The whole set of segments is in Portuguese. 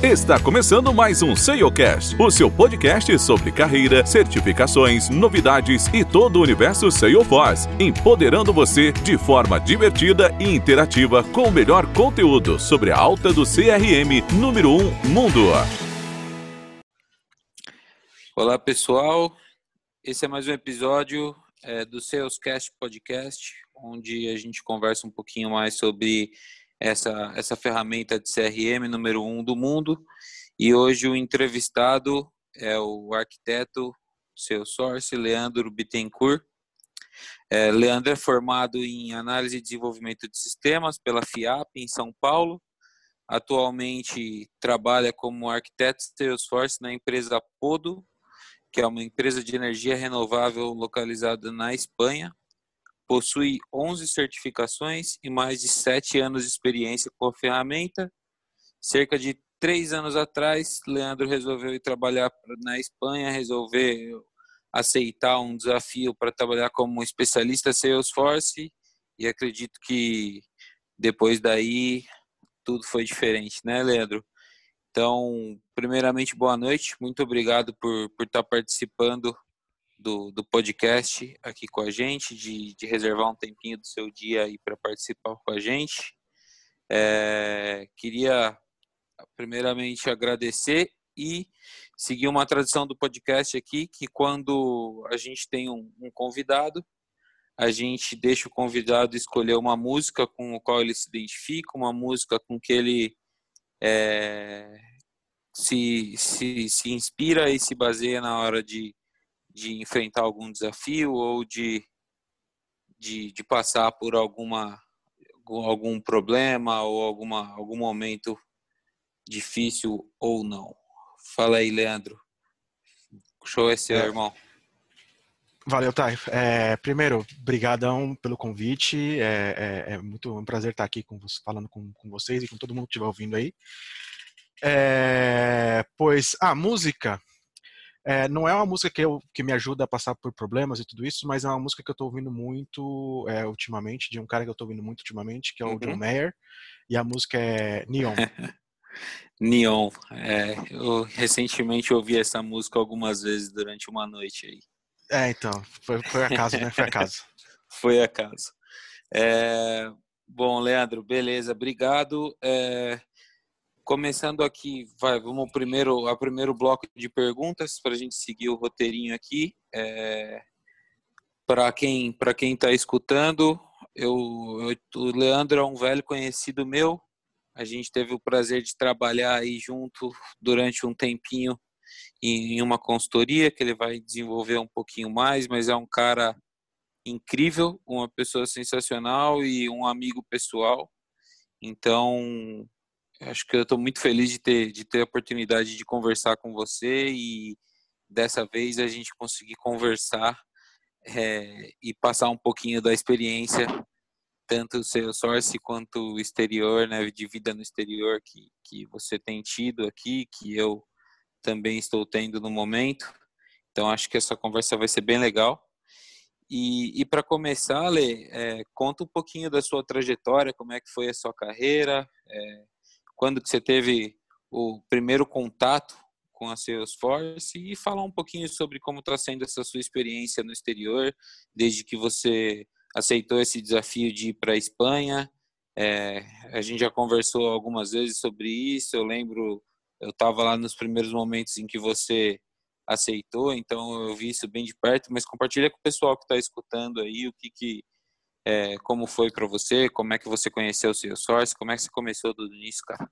Está começando mais um SEOcast, o seu podcast sobre carreira, certificações, novidades e todo o universo Salesforce, empoderando você de forma divertida e interativa com o melhor conteúdo sobre a alta do CRM número 1 mundo. Olá pessoal, esse é mais um episódio é, do Salescast Podcast, onde a gente conversa um pouquinho mais sobre essa, essa ferramenta de CRM número um do mundo. E hoje o entrevistado é o arquiteto Salesforce, Leandro Bittencourt. É, Leandro é formado em análise e desenvolvimento de sistemas pela FIAP em São Paulo. Atualmente trabalha como arquiteto Salesforce na empresa Podo, que é uma empresa de energia renovável localizada na Espanha possui 11 certificações e mais de 7 anos de experiência com a ferramenta. Cerca de três anos atrás, Leandro resolveu ir trabalhar na Espanha, resolveu aceitar um desafio para trabalhar como especialista Salesforce e acredito que depois daí tudo foi diferente, né, Leandro? Então, primeiramente, boa noite, muito obrigado por, por estar participando do, do podcast aqui com a gente, de, de reservar um tempinho do seu dia aí para participar com a gente. É, queria primeiramente agradecer e seguir uma tradição do podcast aqui, que quando a gente tem um, um convidado, a gente deixa o convidado escolher uma música com a qual ele se identifica, uma música com que ele é, se, se, se inspira e se baseia na hora de, de enfrentar algum desafio ou de, de, de passar por alguma algum problema ou alguma, algum momento difícil ou não. Fala aí, Leandro. Show é seu, é. irmão. Valeu, Thay. É, primeiro, brigadão pelo convite. É, é, é, muito um prazer estar aqui com, falando com, com vocês e com todo mundo que estiver ouvindo aí. É, pois a música é, não é uma música que, eu, que me ajuda a passar por problemas e tudo isso, mas é uma música que eu estou ouvindo muito é, ultimamente, de um cara que eu estou ouvindo muito ultimamente, que é o uhum. John Mayer, e a música é Neon. Neon. É, eu recentemente ouvi essa música algumas vezes durante uma noite aí. É, então, foi, foi acaso, né? Foi acaso. foi acaso. É, bom, Leandro, beleza, obrigado. É, Começando aqui, vai, vamos primeiro a primeiro bloco de perguntas para a gente seguir o roteirinho aqui. É, para quem para quem está escutando, eu, eu, o Leandro é um velho conhecido meu. A gente teve o prazer de trabalhar aí junto durante um tempinho em uma consultoria que ele vai desenvolver um pouquinho mais, mas é um cara incrível, uma pessoa sensacional e um amigo pessoal. Então, acho que eu estou muito feliz de ter, de ter a oportunidade de conversar com você e dessa vez a gente conseguir conversar é, e passar um pouquinho da experiência, tanto o Salesforce quanto exterior, né, de vida no exterior que, que você tem tido aqui, que eu também estou tendo no momento. Então acho que essa conversa vai ser bem legal. E, e para começar, Lê, é, conta um pouquinho da sua trajetória, como é que foi a sua carreira, é, quando que você teve o primeiro contato com a Salesforce e falar um pouquinho sobre como está sendo essa sua experiência no exterior, desde que você aceitou esse desafio de ir para a Espanha. É, a gente já conversou algumas vezes sobre isso. Eu lembro, eu estava lá nos primeiros momentos em que você aceitou, então eu vi isso bem de perto. Mas compartilha com o pessoal que está escutando aí o que, que é, como foi para você, como é que você conheceu o Salesforce, como é que você começou do início, cara?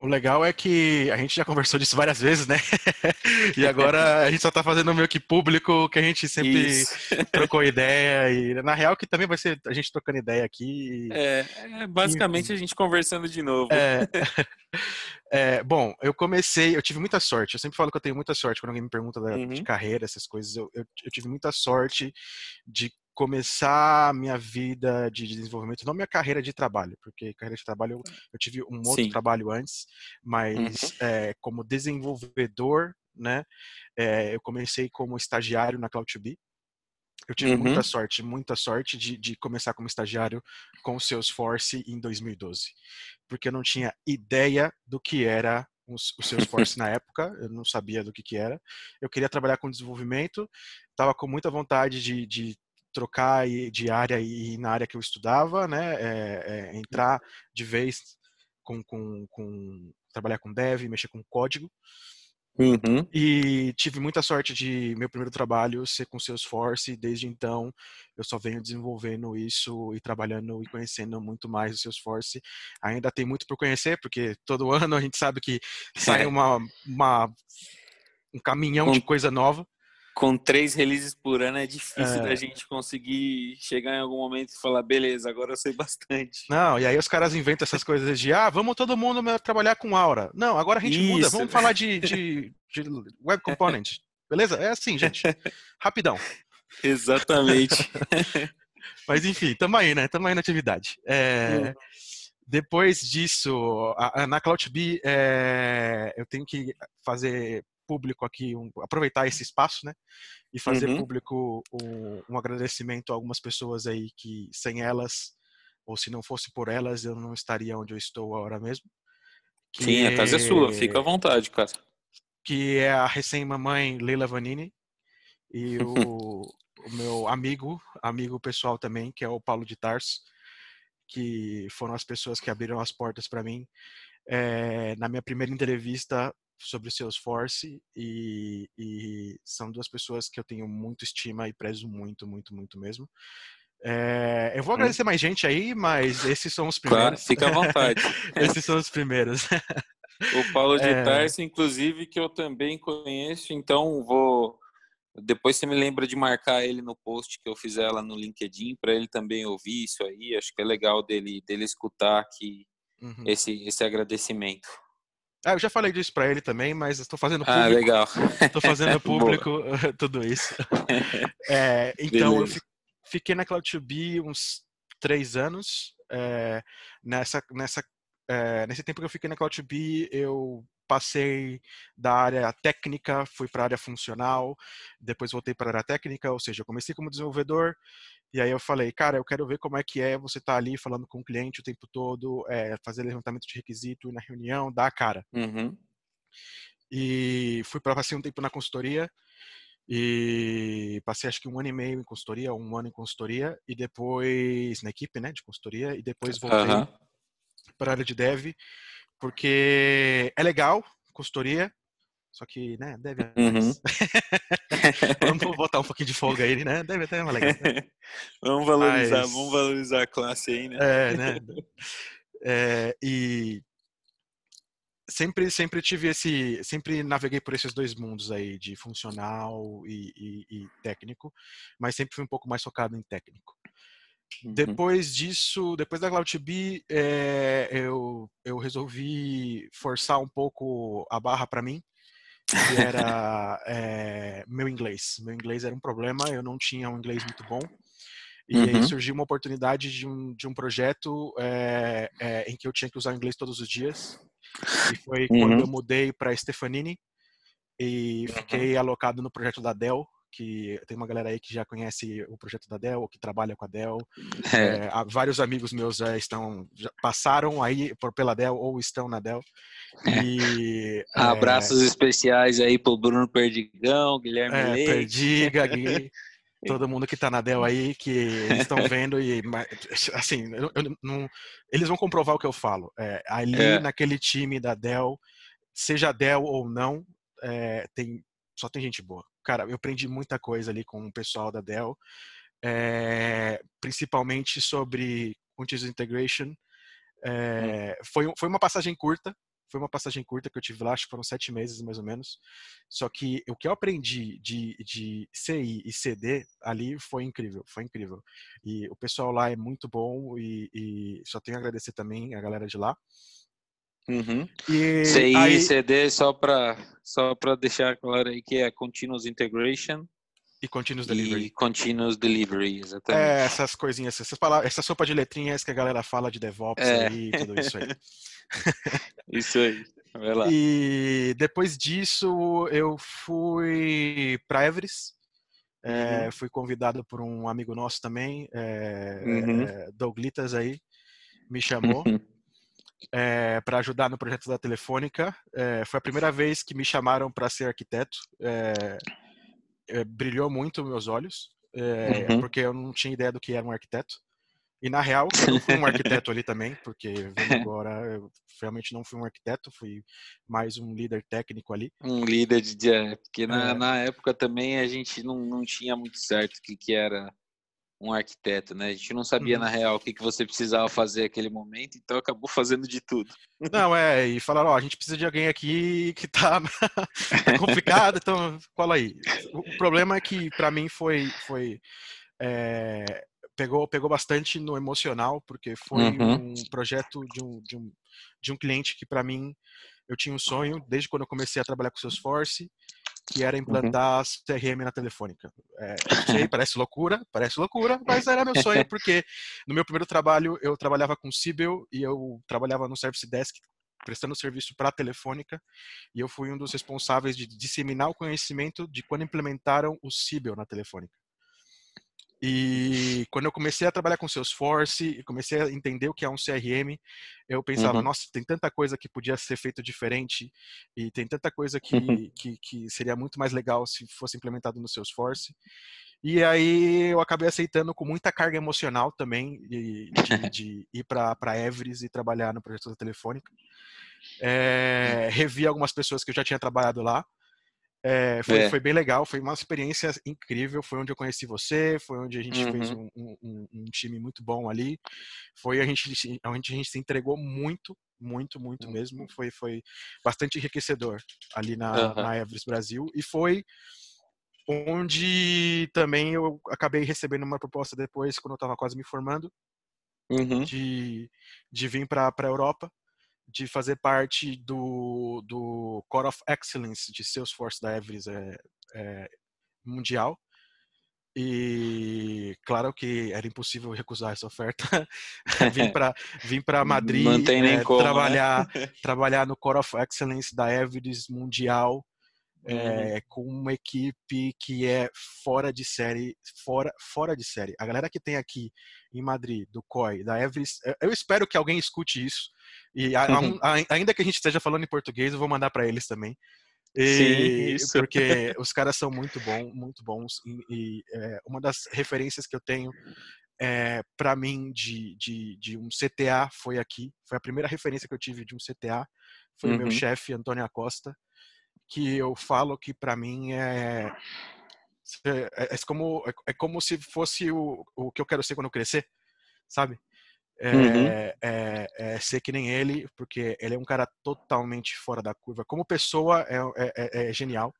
O legal é que a gente já conversou disso várias vezes, né? e agora a gente só tá fazendo meio que público que a gente sempre Isso. trocou ideia. E na real que também vai ser a gente trocando ideia aqui. É, é basicamente e, a gente conversando de novo. É, é, bom, eu comecei, eu tive muita sorte. Eu sempre falo que eu tenho muita sorte quando alguém me pergunta da, uhum. de carreira, essas coisas. Eu, eu, eu tive muita sorte de começar minha vida de desenvolvimento, não minha carreira de trabalho, porque carreira de trabalho eu, eu tive um outro Sim. trabalho antes, mas uhum. é, como desenvolvedor, né, é, eu comecei como estagiário na Cloud2B, Eu tive uhum. muita sorte, muita sorte de, de começar como estagiário com o Salesforce em 2012. Porque eu não tinha ideia do que era o Salesforce na época, eu não sabia do que, que era. Eu queria trabalhar com desenvolvimento, estava com muita vontade de, de trocar de área e na área que eu estudava, né? É, é, entrar de vez com, com, com, trabalhar com dev, mexer com código. Uhum. E tive muita sorte de meu primeiro trabalho ser com Salesforce. E desde então, eu só venho desenvolvendo isso e trabalhando e conhecendo muito mais o Salesforce. Ainda tem muito por conhecer, porque todo ano a gente sabe que sai uma, uma um caminhão com, de coisa nova. Com três releases por ano é difícil é... da gente conseguir chegar em algum momento e falar, beleza, agora eu sei bastante. Não, e aí os caras inventam essas coisas de, ah, vamos todo mundo trabalhar com Aura. Não, agora a gente Isso. muda, vamos falar de, de, de Web Component. Beleza? É assim, gente. Rapidão. Exatamente. Mas enfim, tamo aí, né? Tamo aí na atividade. É, depois disso, a, a, na CloudB, é, eu tenho que fazer público aqui, um, aproveitar esse espaço, né? E fazer uhum. público um, um, agradecimento a algumas pessoas aí que sem elas, ou se não fosse por elas, eu não estaria onde eu estou agora mesmo. Que Sim, a casa é sua, fica à vontade, cara. Que é a recém-mamãe Leila Vanini e o, o, meu amigo, amigo pessoal também, que é o Paulo de Tarso, que foram as pessoas que abriram as portas para mim. É, na minha primeira entrevista, sobre o Salesforce e, e são duas pessoas que eu tenho muito estima e prezo muito, muito, muito mesmo. É, eu vou hum. agradecer mais gente aí, mas esses são os primeiros. Claro, fica à vontade. esses são os primeiros. o Paulo de é... Tarso, inclusive, que eu também conheço, então vou. Depois você me lembra de marcar ele no post que eu fizer lá no LinkedIn para ele também ouvir isso aí. Acho que é legal dele, dele escutar aqui uhum. esse, esse agradecimento. Ah, eu já falei disso para ele também, mas estou fazendo ah, público. Ah, legal. Estou fazendo público tudo isso. É, então, Beleza. eu fiquei na Cloud2B uns três anos. É, nessa, nessa, é, nesse tempo que eu fiquei na Cloud2B, eu passei da área técnica, fui para a área funcional, depois voltei para a área técnica, ou seja, eu comecei como desenvolvedor, e aí eu falei, cara, eu quero ver como é que é você estar tá ali falando com o cliente o tempo todo, é, fazer levantamento de requisito, ir na reunião, dar a cara. Uhum. E fui para passei um tempo na consultoria e passei acho que um ano e meio em consultoria, um ano em consultoria e depois na equipe, né, de consultoria e depois voltei uhum. para a área de dev porque é legal consultoria, só que, né, deve. Uhum. vamos botar um pouquinho de folga aí, né? Deve até uma legal. Né? vamos valorizar, Mas... vamos valorizar a classe aí, né? É, né? É, e sempre, sempre tive esse, sempre naveguei por esses dois mundos aí de funcional e, e, e técnico, mas sempre fui um pouco mais focado em técnico. Uhum. Depois disso, depois da CloudTB, é, eu, eu resolvi forçar um pouco a barra para mim que era é, meu inglês. Meu inglês era um problema, eu não tinha um inglês muito bom. E uhum. aí surgiu uma oportunidade de um, de um projeto é, é, em que eu tinha que usar o inglês todos os dias. E foi uhum. quando eu mudei para Stefanini e fiquei uhum. alocado no projeto da Dell, que tem uma galera aí que já conhece o projeto da Dell, ou que trabalha com a Dell. É. É, vários amigos meus já estão, já passaram aí por, pela Dell ou estão na Dell. É. E, é. Abraços especiais aí pro Bruno Perdigão, Guilherme é, Leite. Perdiga, Gui, todo mundo que está na Dell aí, que estão vendo e, assim, eu, eu, não, eles vão comprovar o que eu falo. É, ali naquele time da Dell, seja Dell ou não, tem, só tem gente boa cara, eu aprendi muita coisa ali com o pessoal da Dell, é, principalmente sobre Continuous Integration. É, hum. foi, foi uma passagem curta, foi uma passagem curta que eu tive lá, acho que foram sete meses mais ou menos. Só que o que eu aprendi de, de CI e CD ali foi incrível, foi incrível. E o pessoal lá é muito bom e, e só tenho a agradecer também a galera de lá. Uhum. E CI aí... CD, só para só deixar claro aí que é Continuous Integration. E Continuous Delivery. E Continuous Delivery, exatamente. É, essas coisinhas, essas palavras, essa sopa de letrinhas que a galera fala de DevOps é. aí, tudo isso aí. isso aí, vai lá. E depois disso, eu fui para Everest, É, uhum. Fui convidado por um amigo nosso também, é, uhum. é, Douglitas aí, me chamou é, para ajudar no projeto da Telefônica. É, foi a primeira vez que me chamaram para ser arquiteto. É, brilhou muito meus olhos, uhum. porque eu não tinha ideia do que era um arquiteto. E na real, eu não fui um arquiteto ali também, porque agora eu realmente não fui um arquiteto, fui mais um líder técnico ali. Um líder de. É, porque na, é. na época também a gente não, não tinha muito certo o que, que era um arquiteto, né? A gente não sabia uhum. na real o que, que você precisava fazer naquele momento, então acabou fazendo de tudo. Não, é, e falaram, ó, a gente precisa de alguém aqui que tá, tá complicado, então cola aí. O problema é que para mim foi, foi é, pegou, pegou bastante no emocional, porque foi uhum. um projeto de um, de um, de um cliente que, para mim, eu tinha um sonho desde quando eu comecei a trabalhar com Salesforce, que era uhum. implantar uhum. CRM na telefônica. É, sei, parece loucura, parece loucura, mas era meu sonho, porque no meu primeiro trabalho eu trabalhava com Sibyl e eu trabalhava no Service Desk prestando serviço para a telefônica e eu fui um dos responsáveis de disseminar o conhecimento de quando implementaram o Sibyl na telefônica. E quando eu comecei a trabalhar com Salesforce e comecei a entender o que é um CRM, eu pensava, uhum. nossa, tem tanta coisa que podia ser feito diferente e tem tanta coisa que, uhum. que, que, seria muito mais legal se fosse implementado no Salesforce. E aí eu acabei aceitando com muita carga emocional também de, de, de ir para Everest e trabalhar no projeto da Telefônica. É, revi algumas pessoas que eu já tinha trabalhado lá. É, foi, é. foi, bem legal, foi uma experiência incrível. Foi onde eu conheci você, foi onde a gente uhum. fez um, um, um, time muito bom ali. Foi a gente, onde a gente se entregou muito, muito, muito uhum. mesmo. Foi, foi bastante enriquecedor ali na, uhum. na Everest Brasil. E foi onde também eu acabei recebendo uma proposta depois, quando eu estava quase me formando, uhum. de, de vir para a Europa de fazer parte do, do Core of Excellence de Salesforce da Everest é, é, mundial. E claro que era impossível recusar essa oferta. vim para vim para Madrid é, como, trabalhar né? trabalhar no Core of Excellence da Everest mundial é, com uma equipe que é fora de série, fora, fora de série. A galera que tem aqui em Madrid, do COI, da Everest, eu espero que alguém escute isso. E a, a, ainda que a gente esteja falando em português, eu vou mandar para eles também. E, Sim, porque os caras são muito bons, muito bons. E, e é, uma das referências que eu tenho é, para mim de, de, de, um CTA foi aqui. Foi a primeira referência que eu tive de um CTA. Foi uhum. o meu uhum. chefe, Antônio Acosta que eu falo que para mim é, é, é, como, é, é, como se fosse o, o que eu quero ser quando eu crescer, sabe? É, uhum. é, é, ser que nem ele, porque ele é um cara totalmente fora da curva. Como pessoa, é, é, é, é genial.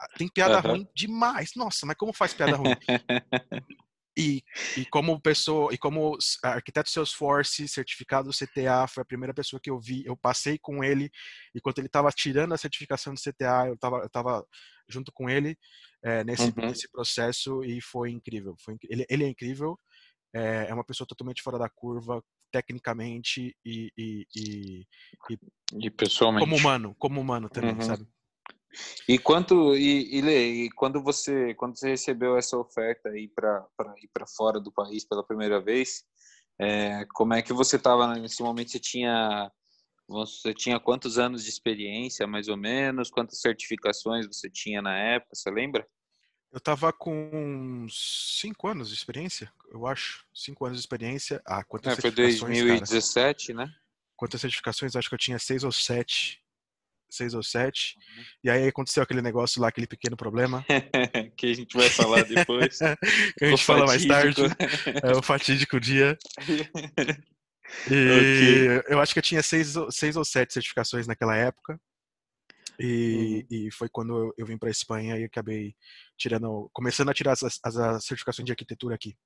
Ah, tem piada uhum. ruim demais. Nossa, mas como faz piada ruim? E, e como pessoa, e como arquiteto Salesforce, certificado do CTA, foi a primeira pessoa que eu vi, eu passei com ele, enquanto ele estava tirando a certificação do CTA, eu estava eu tava junto com ele é, nesse, uhum. nesse processo e foi incrível. Foi, ele, ele é incrível, é, é, uma pessoa totalmente fora da curva, tecnicamente e, e, e, e, e pessoalmente. Como humano, como humano também, uhum. sabe? E quanto e, e, e, quando você quando você recebeu essa oferta aí para ir para fora do país pela primeira vez, é, como é que você estava nesse momento? Você tinha você tinha quantos anos de experiência, mais ou menos? Quantas certificações você tinha na época? Você lembra? Eu estava com cinco anos de experiência, eu acho. Cinco anos de experiência. Ah, quantas é, Foi 2017, cara? né? Quantas certificações? Acho que eu tinha seis ou sete seis ou sete. Uhum. E aí aconteceu aquele negócio lá, aquele pequeno problema. que a gente vai falar depois. que a gente o fala fatídico. mais tarde. É o fatídico dia. E okay. eu acho que eu tinha seis, seis ou sete certificações naquela época. E, uhum. e foi quando eu, eu vim para a Espanha e acabei tirando, começando a tirar as, as, as certificações de arquitetura aqui.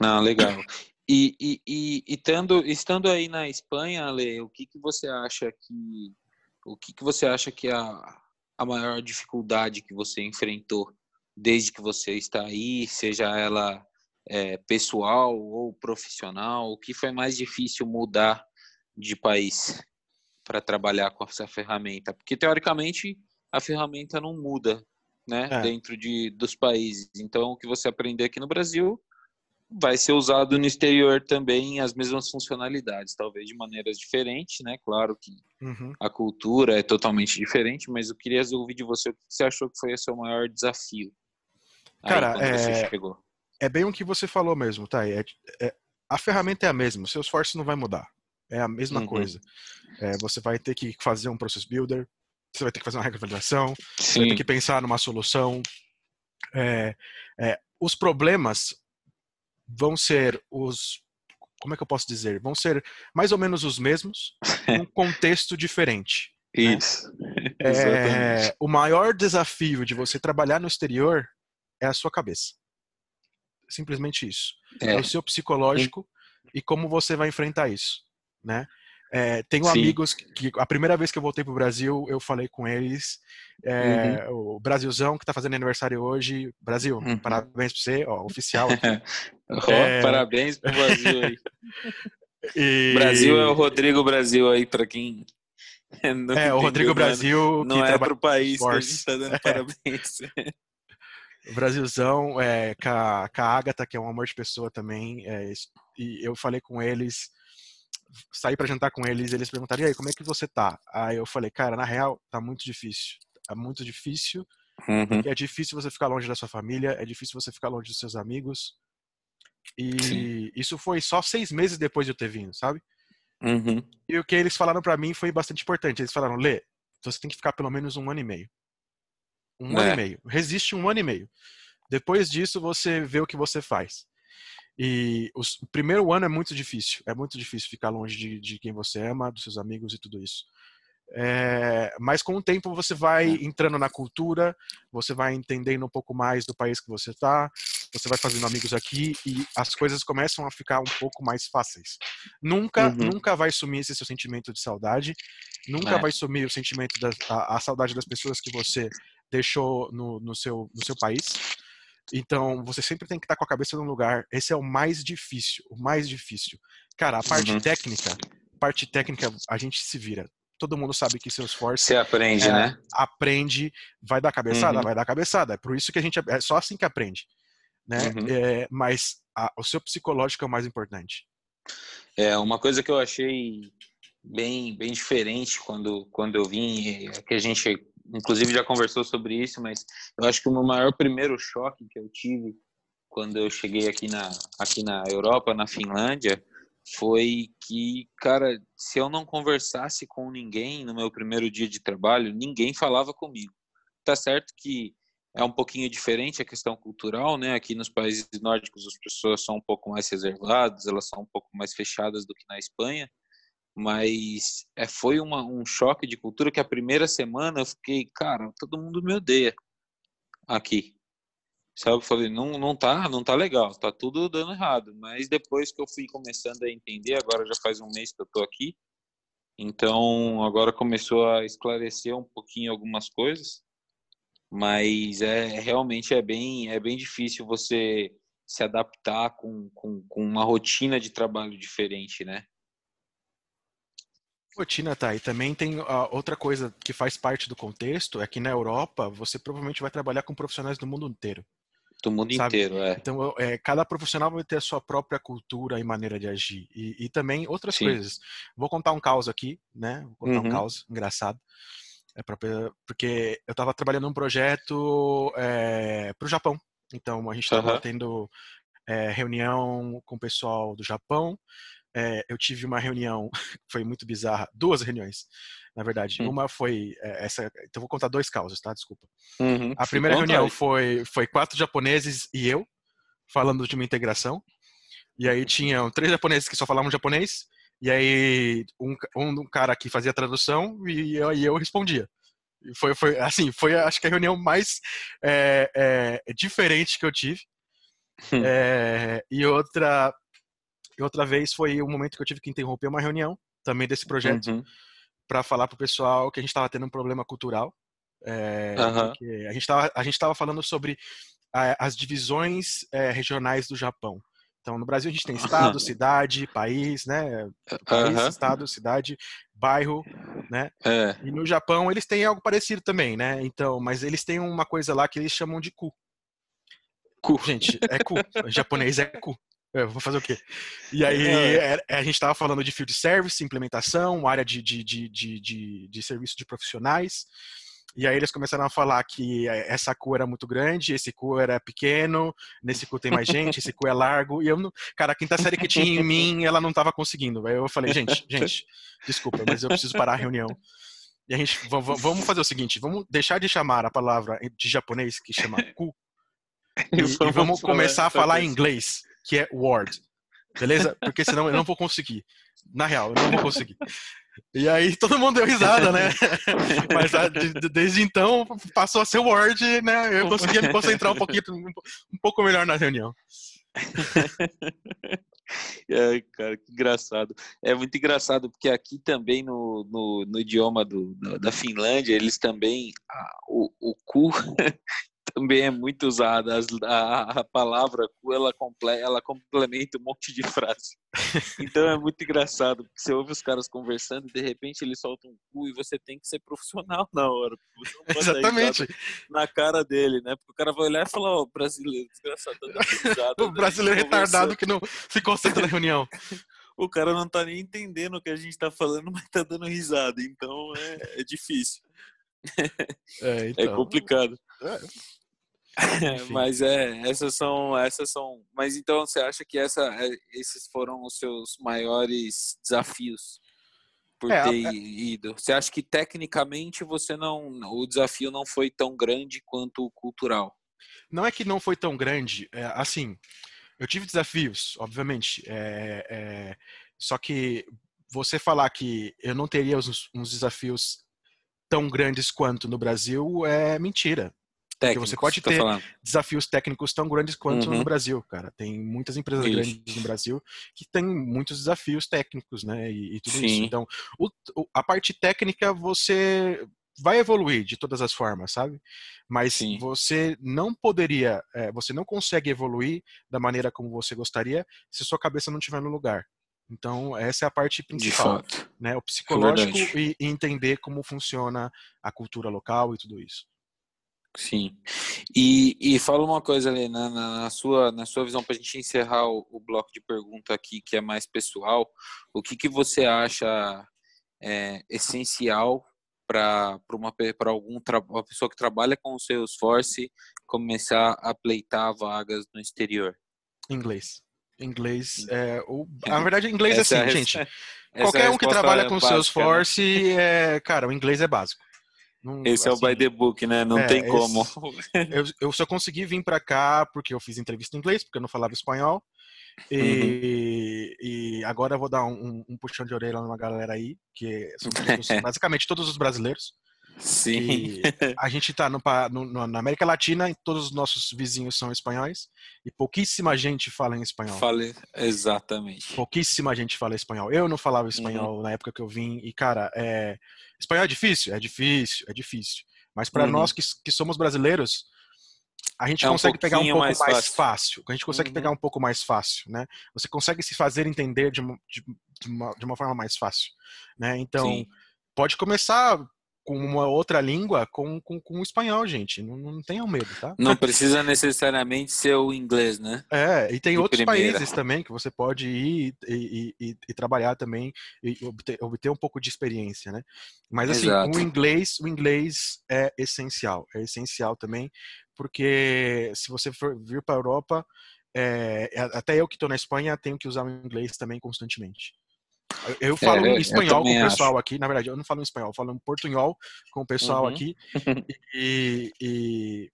Não, legal. E, e, e, e estando, estando aí na Espanha, Ale, o que, que você acha que o que, que você acha que é a, a maior dificuldade que você enfrentou desde que você está aí, seja ela é, pessoal ou profissional? O que foi mais difícil mudar de país para trabalhar com essa ferramenta? Porque teoricamente a ferramenta não muda né, é. dentro de, dos países. Então, o que você aprender aqui no Brasil vai ser usado no exterior também as mesmas funcionalidades, talvez de maneiras diferentes, né? Claro que uhum. a cultura é totalmente diferente, mas eu queria ouvir de você o que você achou que foi o seu maior desafio. Cara, é... é bem o que você falou mesmo, tá? É, é, a ferramenta é a mesma, o seu esforço não vai mudar. É a mesma uhum. coisa. É, você vai ter que fazer um process builder, você vai ter que fazer uma regra de validação, você vai ter que pensar numa solução. É, é, os problemas vão ser os. Como é que eu posso dizer? Vão ser mais ou menos os mesmos, num contexto diferente. Né? Isso. Né? É, o maior desafio de você trabalhar no exterior é a sua cabeça. Simplesmente isso. É, é o seu psicológico e como você vai enfrentar isso, né? É, tenho Sim. amigos que, a primeira vez que eu voltei para o Brasil, eu falei com eles. É, uhum. O Brasilzão, que está fazendo aniversário hoje. Brasil, uhum. parabéns para você, ó, oficial. oh, é... Parabéns para o Brasil aí. e... Brasil é o Rodrigo Brasil aí, para quem. é, o Rodrigo Brasil. Não é para o país que a gente está dando parabéns. O Brasilzão, é, com, a, com a Agatha, que é um amor de pessoa também. É, e eu falei com eles saí para jantar com eles, eles perguntaram: "E aí, como é que você tá?". Aí eu falei: "Cara, na real, tá muito difícil. É muito difícil. Uhum. É difícil você ficar longe da sua família, é difícil você ficar longe dos seus amigos. E Sim. isso foi só seis meses depois de eu ter vindo, sabe? Uhum. E o que eles falaram para mim foi bastante importante. Eles falaram: "Lê, você tem que ficar pelo menos um ano e meio. Um é. ano e meio. Resiste um ano e meio. Depois disso, você vê o que você faz. E os, o primeiro ano é muito difícil. É muito difícil ficar longe de, de quem você ama, dos seus amigos e tudo isso. É, mas com o tempo você vai é. entrando na cultura, você vai entendendo um pouco mais do país que você está, você vai fazendo amigos aqui e as coisas começam a ficar um pouco mais fáceis. Nunca, uhum. nunca vai sumir esse seu sentimento de saudade, nunca é. vai sumir o sentimento da a, a, saudade das pessoas que você deixou no, no, seu, no seu país. Então, você sempre tem que estar com a cabeça no lugar. Esse é o mais difícil, o mais difícil. Cara, a parte uhum. técnica, parte técnica, a gente se vira. Todo mundo sabe que seus esforço. Você aprende, é, né? Aprende, vai dar cabeçada, uhum. vai dar cabeçada. É por isso que a gente é só assim que aprende, né? Uhum. É, mas a, o seu psicológico é o mais importante. É uma coisa que eu achei bem bem diferente quando quando eu vim, é que a gente inclusive já conversou sobre isso, mas eu acho que o meu maior primeiro choque que eu tive quando eu cheguei aqui na, aqui na Europa, na Finlândia, foi que, cara, se eu não conversasse com ninguém no meu primeiro dia de trabalho, ninguém falava comigo. Tá certo que é um pouquinho diferente a questão cultural, né? Aqui nos países nórdicos as pessoas são um pouco mais reservadas, elas são um pouco mais fechadas do que na Espanha mas é, foi uma, um choque de cultura que a primeira semana eu fiquei, cara, todo mundo me odeia aqui. Sabe, eu falei, não, não tá, não tá legal, tá tudo dando errado. Mas depois que eu fui começando a entender, agora já faz um mês que eu tô aqui, então agora começou a esclarecer um pouquinho algumas coisas, mas é realmente é bem, é bem difícil você se adaptar com, com, com uma rotina de trabalho diferente, né? Rotina, tá? E também tem uh, outra coisa que faz parte do contexto, é que na Europa você provavelmente vai trabalhar com profissionais do mundo inteiro. Do mundo sabe? inteiro, é. Então, é, cada profissional vai ter a sua própria cultura e maneira de agir. E, e também outras Sim. coisas. Vou contar um caos aqui, né? Vou contar uhum. um caos engraçado. É pra, porque eu estava trabalhando num projeto é, para o Japão. Então, a gente estava uhum. tendo é, reunião com o pessoal do Japão é, eu tive uma reunião, foi muito bizarra, duas reuniões, na verdade. Hum. Uma foi é, essa, então vou contar dois causos, tá? Desculpa. Uhum. A primeira reunião foi, foi quatro japoneses e eu, falando de uma integração. E aí tinham três japoneses que só falavam japonês, e aí um, um cara que fazia tradução e eu, e eu respondia. Foi, foi assim, foi acho que a reunião mais é, é, diferente que eu tive. É, e outra e outra vez foi o momento que eu tive que interromper uma reunião também desse projeto uhum. para falar para o pessoal que a gente estava tendo um problema cultural. É, uhum. A gente estava a gente estava falando sobre a, as divisões é, regionais do Japão. Então, no Brasil a gente tem estado, cidade, país, né? País, uhum. estado, cidade, bairro, né? É. E no Japão eles têm algo parecido também, né? Então, mas eles têm uma coisa lá que eles chamam de ku. Ku. Gente, é ku. O japonês é ku. Eu vou fazer o quê? E aí é. É, a gente estava falando de field service, implementação, área de, de, de, de, de, serviço de profissionais. E aí eles começaram a falar que é, essa cu era muito grande, esse cu era pequeno, nesse cu tem mais gente, esse cu é largo. E eu não. Cara, a quinta série que tinha em mim, ela não tava conseguindo. Aí eu falei, gente, gente, desculpa, mas eu preciso parar a reunião. E a gente, vamos fazer o seguinte, vamos deixar de chamar a palavra de japonês que chama cu e, e vamos começar a falar em inglês, que é word. Beleza? Porque senão eu não vou conseguir. Na real, eu não vou conseguir. E aí todo mundo deu risada, né? Mas ah, desde então passou a ser Word, né? Eu conseguia me concentrar um pouquinho, um pouco melhor na reunião. Ai, cara, que engraçado. É muito engraçado, porque aqui também no, no, no idioma do, da Finlândia, eles também, o, o cu também é muito usada. A, a, palavra ela, comple, ela complementa um monte de frase. Então é muito engraçado, porque você ouve os caras conversando e de repente eles soltam um cu e você tem que ser profissional na hora. Exatamente. Na cara dele, né? Porque o cara vai olhar e falar, ó, oh, brasileiro, desgraçado. Tá o brasileiro retardado que não se concentra na reunião. o cara não tá nem entendendo o que a gente tá falando, mas tá dando risada. Então é, é difícil. É, é então. é complicado. É. mas é, essas são, essas são. Mas então você acha que essa, é, esses foram os seus maiores desafios por é, ter é... ido? Você acha que tecnicamente você não, o desafio não foi tão grande quanto o cultural? Não é que não foi tão grande, é, assim. Eu tive desafios, obviamente. É, é, só que você falar que eu não teria uns, uns desafios tão grandes quanto no Brasil é mentira. Técnicos, você pode ter desafios técnicos tão grandes quanto uhum. no Brasil, cara. Tem muitas empresas isso. grandes no Brasil que têm muitos desafios técnicos, né? E, e tudo Sim. isso. Então, o, a parte técnica você vai evoluir de todas as formas, sabe? Mas Sim. você não poderia, é, você não consegue evoluir da maneira como você gostaria se sua cabeça não estiver no lugar. Então, essa é a parte principal, né? O é psicológico é e, e entender como funciona a cultura local e tudo isso. Sim. E, e fala uma coisa ali, na, na sua, na sua visão, para a gente encerrar o, o, bloco de pergunta aqui, que é mais pessoal, o que, que você acha é, essencial para uma, algum uma pessoa que trabalha com o Salesforce começar a pleitar vagas no exterior? Inglês. Inglês é. O, na verdade, inglês é assim, é gente. Qualquer um que trabalha com o Salesforce, né? é, cara, o inglês é básico. Não, Esse assim, é o by assim, the book, né? Não é, tem como. Esse, eu, eu, só consegui vir para cá porque eu fiz entrevista em inglês, porque eu não falava espanhol. E, uhum. e agora eu vou dar um, um, puxão de orelha numa galera aí, que são todos, basicamente todos os brasileiros. Sim. a gente está na América Latina, e todos os nossos vizinhos são espanhóis, e pouquíssima gente fala em espanhol. Fale, exatamente. Pouquíssima gente fala espanhol. Eu não falava espanhol uhum. na época que eu vim, e cara, é... espanhol é difícil? É difícil, é difícil. Mas para uhum. nós que, que somos brasileiros, a gente é consegue um pegar um pouco mais, mais fácil. fácil. A gente consegue uhum. pegar um pouco mais fácil, né? Você consegue se fazer entender de uma, de, de uma, de uma forma mais fácil, né? Então, Sim. pode começar com uma outra língua com, com, com o espanhol, gente. Não, não tenham medo, tá? Não precisa necessariamente ser o inglês, né? É, e tem De outros primeira. países também que você pode ir e, e, e trabalhar também e obter, obter, um pouco de experiência, né? Mas assim, Exato. o inglês, o inglês é essencial. É essencial também, porque se você for vir para a Europa, é, até eu que estou na Espanha tenho que usar o inglês também constantemente. Eu falo é, espanhol com o pessoal acho. aqui, na verdade, eu não falo em espanhol, eu falo em portunhol com o pessoal uhum. aqui. E, e,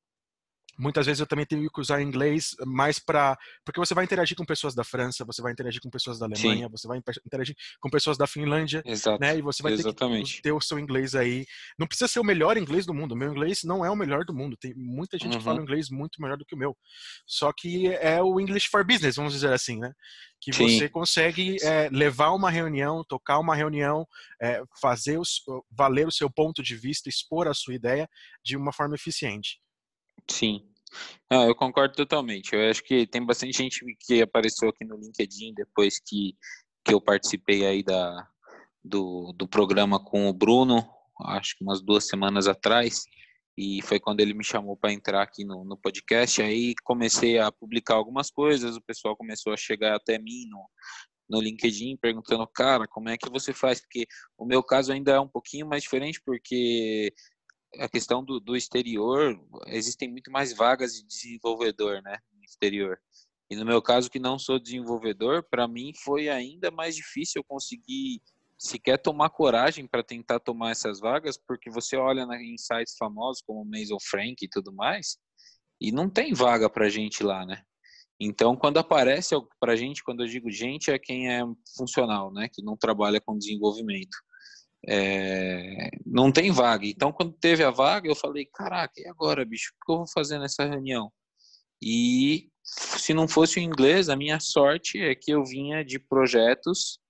muitas vezes eu também tenho que usar inglês mais para. Porque você vai interagir com pessoas da França, você vai interagir com pessoas da Alemanha, Sim. você vai interagir com pessoas da Finlândia, Exato. né? E você vai Exatamente. ter que ter o seu inglês aí. Não precisa ser o melhor inglês do mundo. Meu inglês não é o melhor do mundo. Tem muita gente uhum. que fala uhum. inglês muito melhor do que o meu. Só que é o English for Business, vamos dizer assim, né? Que Sim. você consegue é, levar uma reunião, tocar uma reunião, é, fazer os, valer o seu ponto de vista, expor a sua ideia de uma forma eficiente. Sim, ah, eu concordo totalmente. Eu acho que tem bastante gente que apareceu aqui no LinkedIn depois que, que eu participei aí da, do, do programa com o Bruno, acho que umas duas semanas atrás, e foi quando ele me chamou para entrar aqui no, no podcast. Aí comecei a publicar algumas coisas, o pessoal começou a chegar até mim no, no LinkedIn perguntando, cara, como é que você faz? Porque o meu caso ainda é um pouquinho mais diferente, porque a questão do, do exterior, existem muito mais vagas de desenvolvedor, né, no exterior. E no meu caso, que não sou desenvolvedor, para mim foi ainda mais difícil eu conseguir sequer tomar coragem para tentar tomar essas vagas, porque você olha em sites famosos como Mason Frank e tudo mais, e não tem vaga para gente lá, né? Então, quando aparece para gente, quando eu digo gente, é quem é funcional, né? Que não trabalha com desenvolvimento. É, não tem vaga. Então, quando teve a vaga, eu falei: caraca, e agora, bicho? O que eu vou fazer nessa reunião? E se não fosse o inglês, a minha sorte é que eu vinha de projetos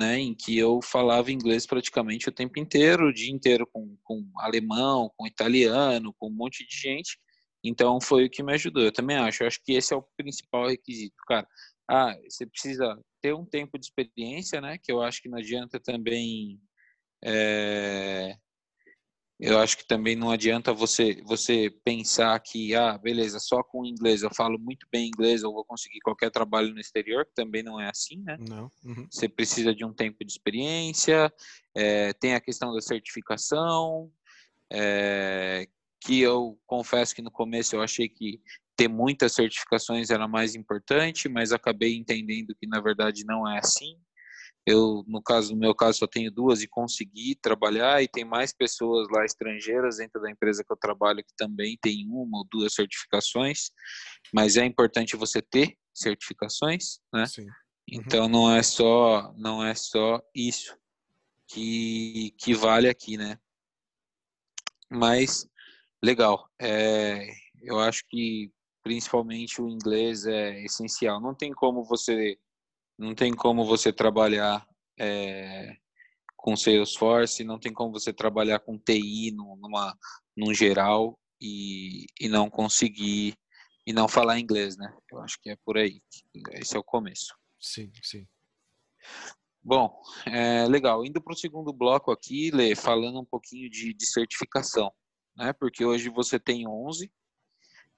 né, em que eu falava inglês praticamente o tempo inteiro, o dia inteiro com, com alemão, com italiano, com um monte de gente. Então foi o que me ajudou. Eu também acho. Eu acho que esse é o principal requisito, cara. Ah, você precisa ter um tempo de experiência, né? Que eu acho que não adianta também é, eu acho que também não adianta você você pensar que, ah, beleza, só com inglês eu falo muito bem inglês, eu vou conseguir qualquer trabalho no exterior, que também não é assim, né? Não. Uhum. Você precisa de um tempo de experiência, é, tem a questão da certificação, é, que eu confesso que no começo eu achei que ter muitas certificações era mais importante, mas acabei entendendo que na verdade não é assim. Eu, no caso, no meu caso, só tenho duas e consegui trabalhar e tem mais pessoas lá estrangeiras dentro da empresa que eu trabalho que também tem uma ou duas certificações, mas é importante você ter certificações, né? Sim. Uhum. Então não é só não é só isso que que vale aqui, né? Mas legal. É, eu acho que principalmente o inglês é essencial. Não tem como você não tem como você trabalhar é, com Salesforce, não tem como você trabalhar com TI numa, num geral e, e não conseguir e não falar inglês, né? Eu acho que é por aí. Esse é o começo. Sim, sim. Bom, é, legal. Indo para o segundo bloco aqui, Lê, falando um pouquinho de, de certificação, né? Porque hoje você tem 11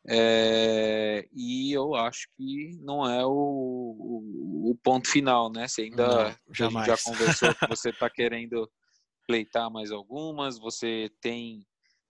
é, e eu acho que não é o, o, o ponto final, né? Você ainda não, já conversou que você está querendo pleitar mais algumas, você tem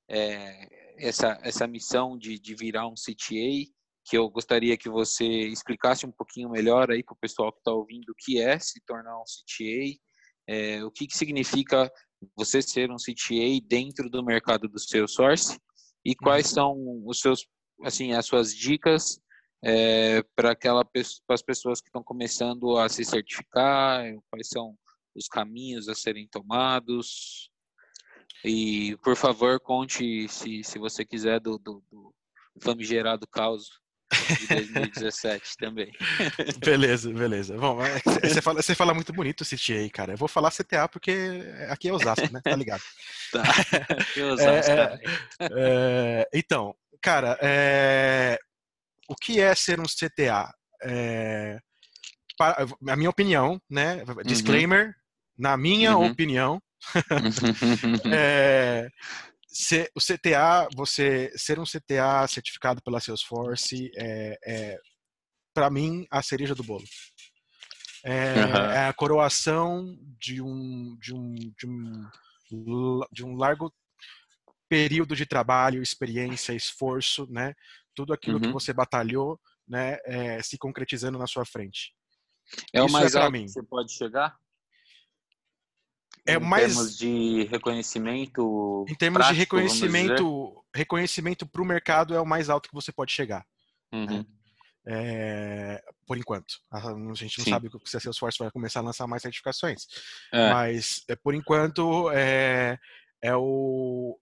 é, essa, essa missão de, de virar um CTA, que eu gostaria que você explicasse um pouquinho melhor aí para o pessoal que está ouvindo o que é se tornar um CTA, é, o que, que significa você ser um CTA dentro do mercado do Salesforce e quais uhum. são os seus assim as suas dicas é, para aquela para as pessoas que estão começando a se certificar, quais são os caminhos a serem tomados. E, por favor, conte, se, se você quiser, do, do, do famigerado caos de 2017 também. Beleza, beleza. Bom, você fala, você fala muito bonito CTA, cara. Eu vou falar CTA porque aqui é Osasco, né? Tá ligado? tá. Osasco, é, é, é, então, cara, é, o que é ser um CTA? É, a minha opinião, né? Uhum. Disclaimer, uhum. na minha uhum. opinião, é, ser, o CTA, você ser um CTA certificado pela Salesforce é, é para mim a cereja do bolo. É, uhum. é, a coroação de um, de um, de um, de um largo período de trabalho, experiência, esforço, né? Tudo aquilo uhum. que você batalhou, né? É, se concretizando na sua frente. É Isso o mais é alto mim. que você pode chegar? É em mais termos de reconhecimento. Em termos prático, de reconhecimento, reconhecimento para o mercado é o mais alto que você pode chegar. Né? Uhum. Né? É, por enquanto. A gente não Sim. sabe se a Salesforce vai começar a lançar mais certificações. É. Mas, é, por enquanto, é, é, o,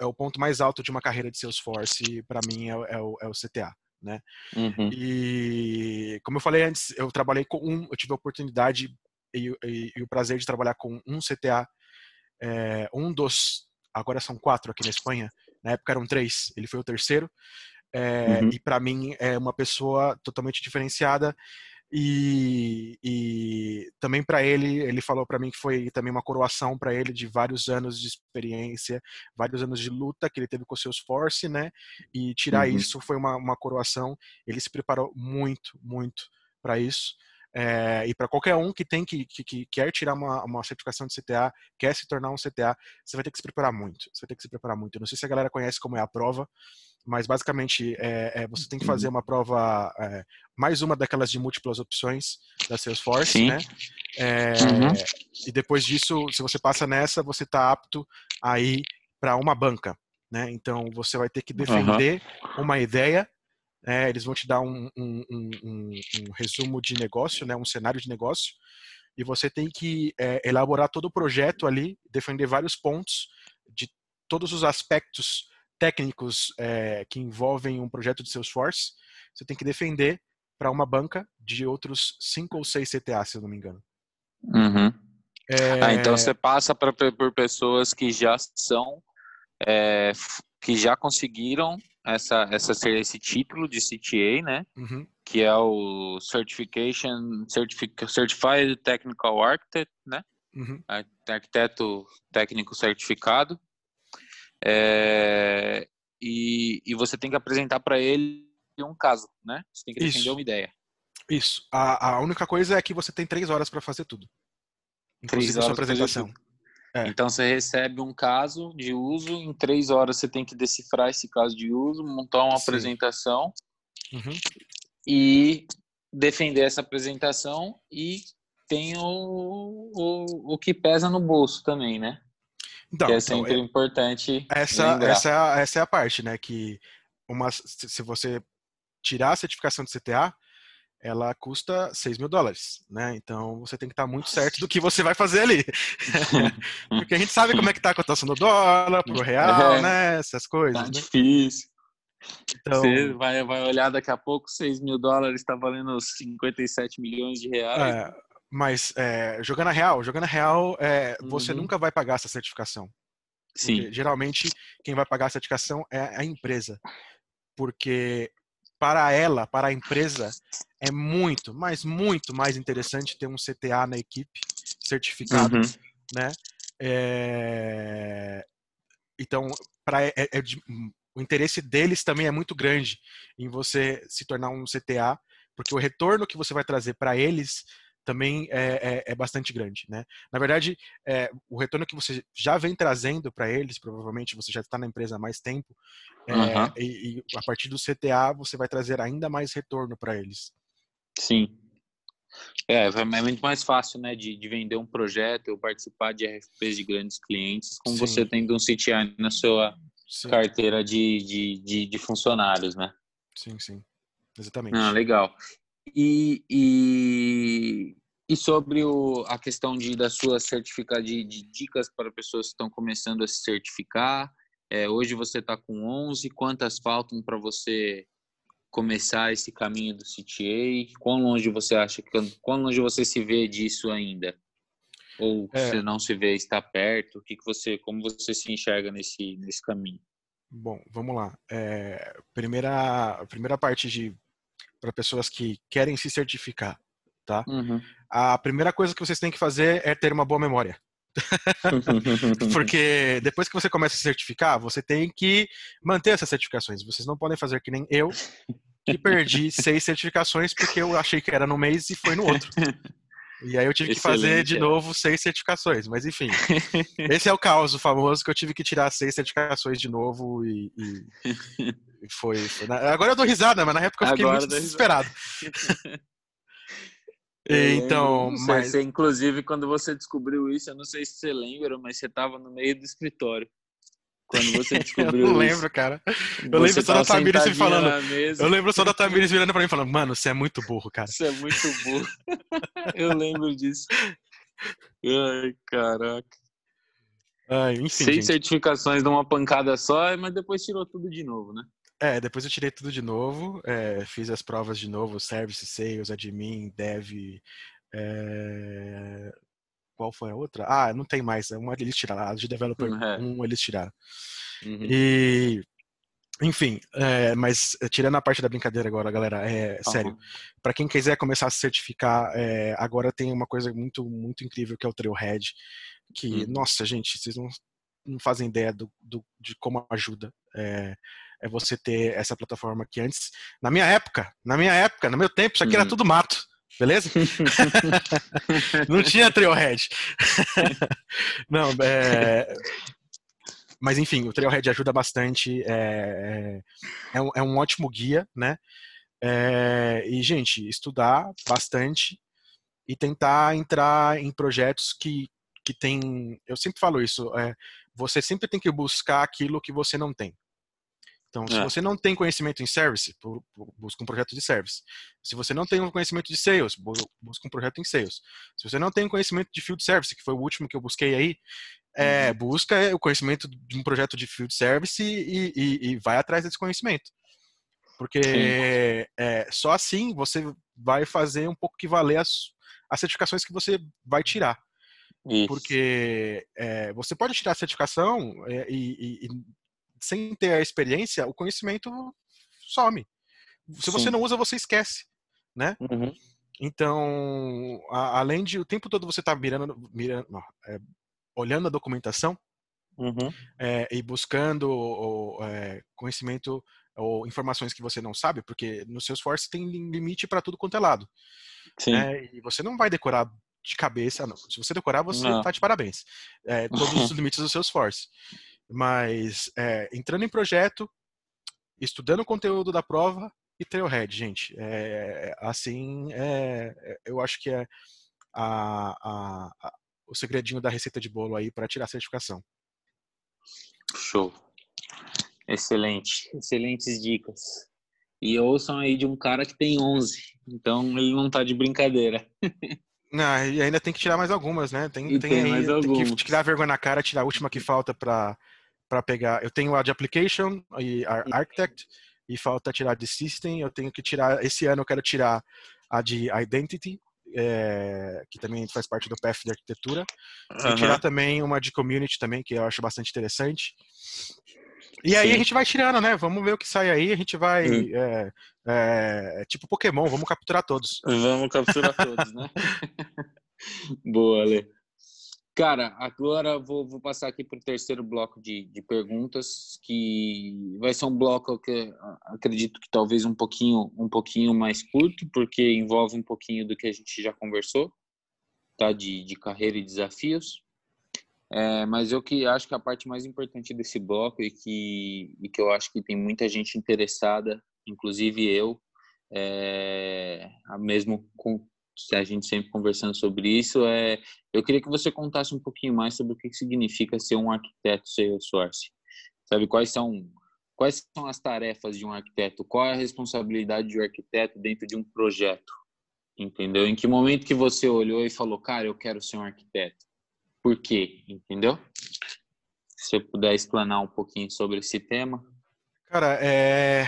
é o ponto mais alto de uma carreira de Salesforce, para mim, é, é, o, é o CTA. Né? Uhum. E como eu falei antes, eu trabalhei com um, eu tive a oportunidade e, e, e o prazer de trabalhar com um CTA, é, um dos, agora são quatro aqui na Espanha, na época eram três, ele foi o terceiro, é, uhum. e para mim é uma pessoa totalmente diferenciada E, e também para ele, ele falou para mim que foi também uma coroação para ele de vários anos de experiência, vários anos de luta que ele teve com o Salesforce, né? E tirar uhum. isso foi uma, uma coroação. Ele se preparou muito, muito para isso. É, e para qualquer um que tem que, que, que, quer tirar uma, uma certificação de CTA, quer se tornar um CTA, você vai ter que se preparar muito. Você vai ter que se preparar muito. Eu não sei se a galera conhece como é a prova, mas basicamente é, é você tem que fazer uma prova, é, mais uma daquelas de múltiplas opções da Salesforce, Sim. né? Uhum. E depois disso, se você passa nessa, você está apto a ir para uma banca. Né? Então você vai ter que defender uhum. uma ideia é, eles vão te dar um, um, um, um, resumo de negócio, né, um cenário de negócio, e você tem que é, elaborar todo o projeto ali, defender vários pontos de todos os aspectos técnicos é, que envolvem um projeto de Salesforce. Você tem que defender para uma banca de outros cinco ou seis CTA, se eu não me engano. Uhum. É... Ah, então você passa pra, por pessoas que já são, é, que já conseguiram essa, essa esse título de CTA, né? Uhum. Que é o Certification Certified Technical Architect, né? Uhum. Arquiteto técnico certificado. É, e, e você tem que apresentar para ele um caso, né? Você tem que defender Isso. uma ideia. Isso. A, a única coisa é que você tem três horas para fazer tudo. Inclusive três a sua apresentação. É. Então você recebe um caso de uso, em três horas você tem que decifrar esse caso de uso, montar uma Sim. apresentação uhum. e defender essa apresentação e tem o, o, o que pesa no bolso também, né? Então, que é então, sempre então, importante. Essa, essa, é a, essa é a parte, né? Que uma, se você tirar a certificação de CTA, ela custa 6 mil dólares, né? Então você tem que estar muito certo do que você vai fazer ali. Porque a gente sabe como é que tá a cotação do dólar, pro real, é, né? Essas coisas. Tá né? difícil. Então, você vai, vai olhar daqui a pouco, 6 mil dólares está valendo 57 milhões de reais. É, mas é, jogando a real, jogando a real, é, você uhum. nunca vai pagar essa certificação. Sim. Porque, geralmente, quem vai pagar a certificação é a empresa. Porque para ela, para a empresa, é muito, mas muito mais interessante ter um CTA na equipe certificado, uhum. né? É... Então, para é, é o interesse deles também é muito grande em você se tornar um CTA, porque o retorno que você vai trazer para eles também é, é, é, bastante grande, né? Na verdade, é, o retorno que você já vem trazendo para eles, provavelmente você já está na empresa há mais tempo, uhum. e, e, a partir do CTA você vai trazer ainda mais retorno para eles. Sim. É, é muito mais fácil, né, de, de vender um projeto ou participar de RFPs de grandes clientes com Sim. você tendo um CTA na sua sim. carteira de, de, de, de funcionários, né? Sim, sim. Exatamente. Ah, legal. E, e, e sobre o, a questão de, da sua certificar de, de dicas para pessoas que estão começando a se certificar, é, hoje você está com 11, quantas faltam para você começar esse caminho do CTA? Quão longe você acha que quão longe você se vê disso ainda? Ou é. você não se vê está perto? O que, que você, como você se enxerga nesse nesse caminho? Bom, vamos lá. É, primeira primeira parte de para pessoas que querem se certificar, tá? Uhum. A primeira coisa que vocês têm que fazer é ter uma boa memória. Porque depois que você começa a se certificar, você tem que manter essas certificações. Vocês não podem fazer que nem eu, que perdi seis certificações porque eu achei que era no mês e foi no outro. E aí eu tive que fazer de é. novo seis certificações, mas enfim. esse é o caos famoso que eu tive que tirar seis certificações de novo e, e foi, foi na... Agora eu dou risada, mas na época eu fiquei Agora muito desesperado. então, mas... Você, inclusive, quando você descobriu isso, eu não sei se você lembra, mas você estava no meio do escritório. Quando você descobriu eu não lembro, cara. Eu lembro só da Tamiris me falando. Eu lembro só da Tamiris virando pra mim falando, mano, você é muito burro, cara. Você é muito burro. eu lembro disso. Ai, caraca. Ai, enfim, Seis gente. certificações numa pancada só, mas depois tirou tudo de novo, né? É, depois eu tirei tudo de novo, é, fiz as provas de novo, Service, Sales, Admin, Dev, é... qual foi a outra? Ah, não tem mais, uma eles tiraram, a de Developer uhum. um eles tiraram. Uhum. E, Enfim, é, mas eh, tirando a parte da brincadeira agora, galera, é uhum. sério. Para quem quiser começar a se certificar, é, agora tem uma coisa muito, muito incrível que é o Trailhead. Que, uhum. nossa, gente, vocês não, não fazem ideia do, do de como ajuda. É, é, você ter essa plataforma que antes, na minha época, na minha época, no meu tempo, isso aqui uhum. era tudo mato. Beleza? não tinha Trailhead. não, é, mas enfim, o Trailhead ajuda bastante, é, é, é, um, é um ótimo guia, né? É, e, gente, estudar bastante e tentar entrar em projetos que, que tem. Eu sempre falo isso, é, você sempre tem que buscar aquilo que você não tem. Então, se é. você não tem conhecimento em service, busca um projeto de service. Se você não tem um conhecimento de sales, busca um projeto em sales. Se você não tem conhecimento de field service, que foi o último que eu busquei aí, é, uhum. busca o conhecimento de um projeto de field service e, e, e vai atrás desse conhecimento. Porque é, só assim você vai fazer um pouco que valer as, as certificações que você vai tirar. Isso. Porque é, você pode tirar a certificação é, e, e, sem ter a experiência, o conhecimento some. Se Sim. você não usa, você esquece, né? Uhum. Então, a, além de o tempo todo você estar tá mirando, mirando é, olhando a documentação uhum. é, e buscando o, é, conhecimento ou informações que você não sabe, porque no Salesforce tem limite para tudo quanto é lado. Né? E você não vai decorar de cabeça, não. Se você decorar, você está de parabéns. É, todos os limites do Salesforce. Mas é, entrando em projeto, estudando o conteúdo da prova e Trailhead, gente. É, assim, é, eu acho que é a, a, o segredinho da receita de bolo aí para tirar a certificação. Show. Excelente. Excelentes dicas. E ouçam aí de um cara que tem 11. Então ele não tá de brincadeira. Não, e ainda tem que tirar mais algumas, né? Tem, tem, tem, mais tem que tirar vergonha na cara, tirar a última que falta para pegar. Eu tenho a de Application e a Architect, e falta tirar de System. Eu tenho que tirar, esse ano eu quero tirar a de Identity, é, que também faz parte do PF de arquitetura. Uhum. E tirar também uma de community também, que eu acho bastante interessante. E aí Sim. a gente vai tirando, né? Vamos ver o que sai aí. A gente vai. Hum. É, é, tipo Pokémon, vamos capturar todos. Vamos capturar todos, né? Boa, Ale. Cara, agora vou, vou passar aqui para o terceiro bloco de, de perguntas, que vai ser um bloco que acredito que talvez um pouquinho, um pouquinho mais curto, porque envolve um pouquinho do que a gente já conversou, tá? De, de carreira e desafios. É, mas eu que acho que a parte mais importante desse bloco e que, e que eu acho que tem muita gente interessada, inclusive eu, é, mesmo com, a gente sempre conversando sobre isso, é, eu queria que você contasse um pouquinho mais sobre o que significa ser um arquiteto Salesforce. Sabe, quais são, quais são as tarefas de um arquiteto? Qual é a responsabilidade de um arquiteto dentro de um projeto? Entendeu? Em que momento que você olhou e falou, cara, eu quero ser um arquiteto? Por quê? Entendeu? Se você puder explanar um pouquinho sobre esse tema. Cara, é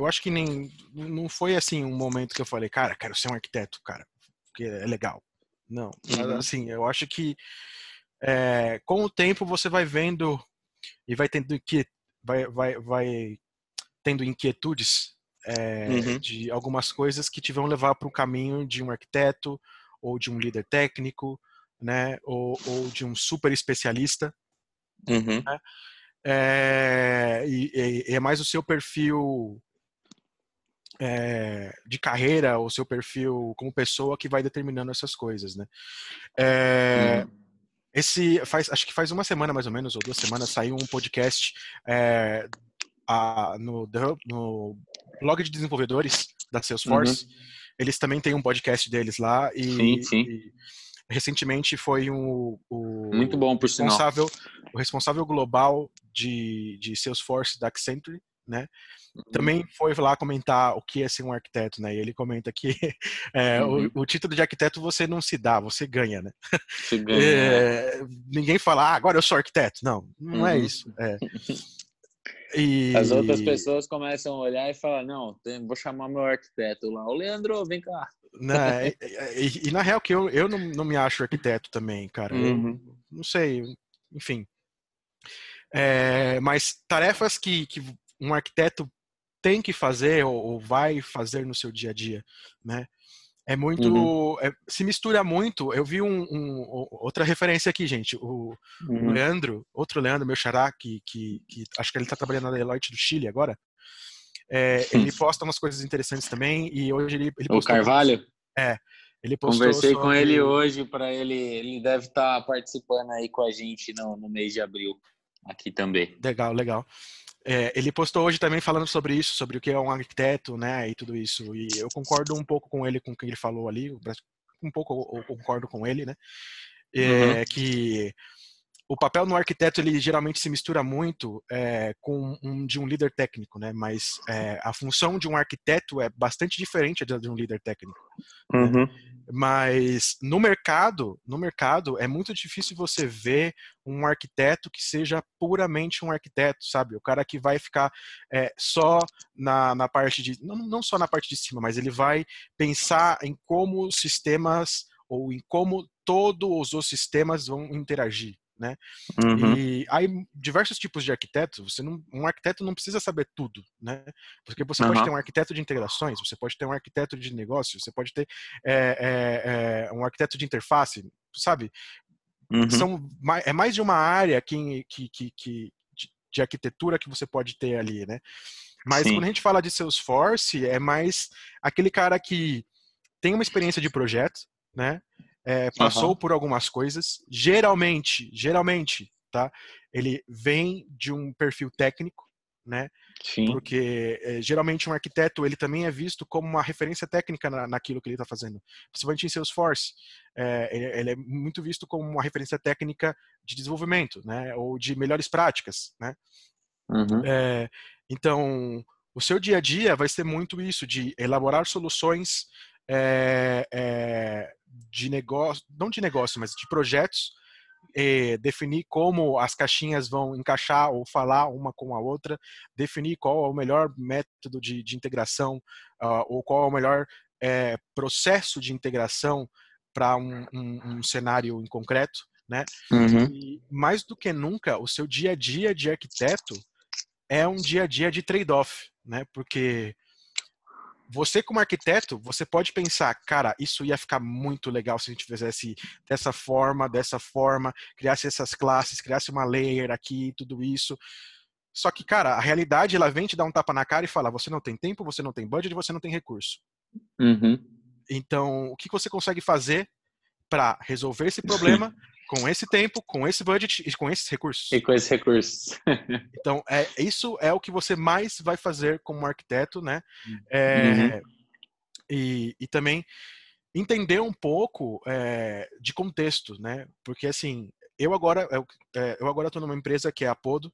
eu acho que nem não foi assim um momento que eu falei, cara, quero ser um arquiteto, cara, porque é legal. Não, uhum. assim, eu acho que é, com o tempo você vai vendo e vai tendo que vai, vai, vai tendo inquietudes é, uhum. de algumas coisas que te vão levar para o caminho de um arquiteto ou de um líder técnico, né, ou, ou de um super especialista. Uhum. Né? É, e, e, é mais o seu perfil é, de carreira, o seu perfil como pessoa que vai determinando essas coisas, né? É, uhum. Esse faz, acho que faz uma semana mais ou menos ou duas semanas saiu um podcast é, a, no, no blog de desenvolvedores da Salesforce. Uhum. Eles também têm um podcast deles lá e, sim, sim. e recentemente foi um, o muito bom por responsável sinal. o responsável global de, de Salesforce da Accenture, né? Também foi lá comentar o que é ser um arquiteto, né? E ele comenta que é, uhum. o, o, título de arquiteto você não se dá, você ganha, né? Você ganha. É, ninguém fala, ah, agora eu sou arquiteto. Não, não é uhum. é isso. É. E... As outras pessoas começam a olhar e falar, não, vou chamar meu arquiteto lá. Ô, Leandro, vem cá. Né? E, e, e, na real que eu, eu não, não me acho arquiteto também, cara. Uhum. Eu, não sei, enfim. É, mas tarefas que, que um arquiteto tem que fazer ou, ou vai fazer no seu dia a dia, né? É muito. Uhum. É, se mistura muito. Eu vi um, um, outra referência aqui, gente. O, uhum. o, Leandro, outro Leandro, meu xará, que, que, que acho que ele está trabalhando na Deloitte do Chile agora. É, ele posta umas coisas interessantes também. E hoje ele. ele o Carvalho? É. Ele Conversei sobre... com ele hoje para ele. Ele deve estar tá participando aí com a gente no, no mês de abril, aqui também. Legal, legal. É, ele postou hoje também falando sobre isso, sobre o que é um arquiteto, né, e tudo isso. E eu concordo um pouco com ele, com o que ele falou ali, um pouco eu concordo com ele, né, é, uhum. que o papel no arquiteto ele geralmente se mistura muito é, com um de um líder técnico, né? Mas é, a função de um arquiteto é bastante diferente da de um líder técnico. Né. Uhum. Né? Mas no mercado, no mercado é muito difícil você ver um arquiteto que seja puramente um arquiteto, sabe? O cara que vai ficar é, só na, na parte de não, não só na parte de cima, mas ele vai pensar em como sistemas ou em como todos os sistemas vão interagir né? Uhum. E há diversos tipos de arquitetos. Você não, um arquiteto não precisa saber tudo, né? Porque você uhum. pode ter um arquiteto de integrações, você pode ter um arquiteto de negócio, você pode ter é, é, um arquiteto de interface, sabe? Uhum. São é mais de uma área que, que, que, que de arquitetura que você pode ter ali, né? Mas Sim. quando a gente fala de Salesforce, é mais aquele cara que tem uma experiência de projeto, né? É, passou uhum. por algumas coisas. Geralmente, geralmente, tá? Ele vem de um perfil técnico, né? Sim. Porque é, geralmente um arquiteto ele também é visto como uma referência técnica na, naquilo que ele está fazendo. Principalmente em Salesforce, é, ele, ele, é muito visto como uma referência técnica de desenvolvimento, né? Ou de melhores práticas, né? Uhum. É, então, o seu dia a dia vai ser muito isso de elaborar soluções é, é, de negócio, não de negócio, mas de projetos, é, definir como as caixinhas vão encaixar ou falar uma com a outra, definir qual é o melhor método de, de integração uh, ou qual é o melhor é, processo de integração para um, um, um, cenário em concreto, né? Uhum. E mais do que nunca, o seu dia a dia de arquiteto é um dia a dia de trade-off, né? Porque você como arquiteto, você pode pensar, cara, isso ia ficar muito legal se a gente fizesse dessa forma, dessa forma, criasse essas classes, criasse uma layer aqui, tudo isso. Só que, cara, a realidade ela vem te dar um tapa na cara e fala: você não tem tempo, você não tem budget, você não tem recurso. Uhum. Então, o que você consegue fazer para resolver esse problema com esse tempo, com esse budget e com esses recursos. E com esses recursos. então, é, isso é o que você mais vai fazer como arquiteto, né? É, uhum. e, e também entender um pouco é, de contexto, né? Porque assim, eu agora eu, é, eu agora estou numa empresa que é a Podo,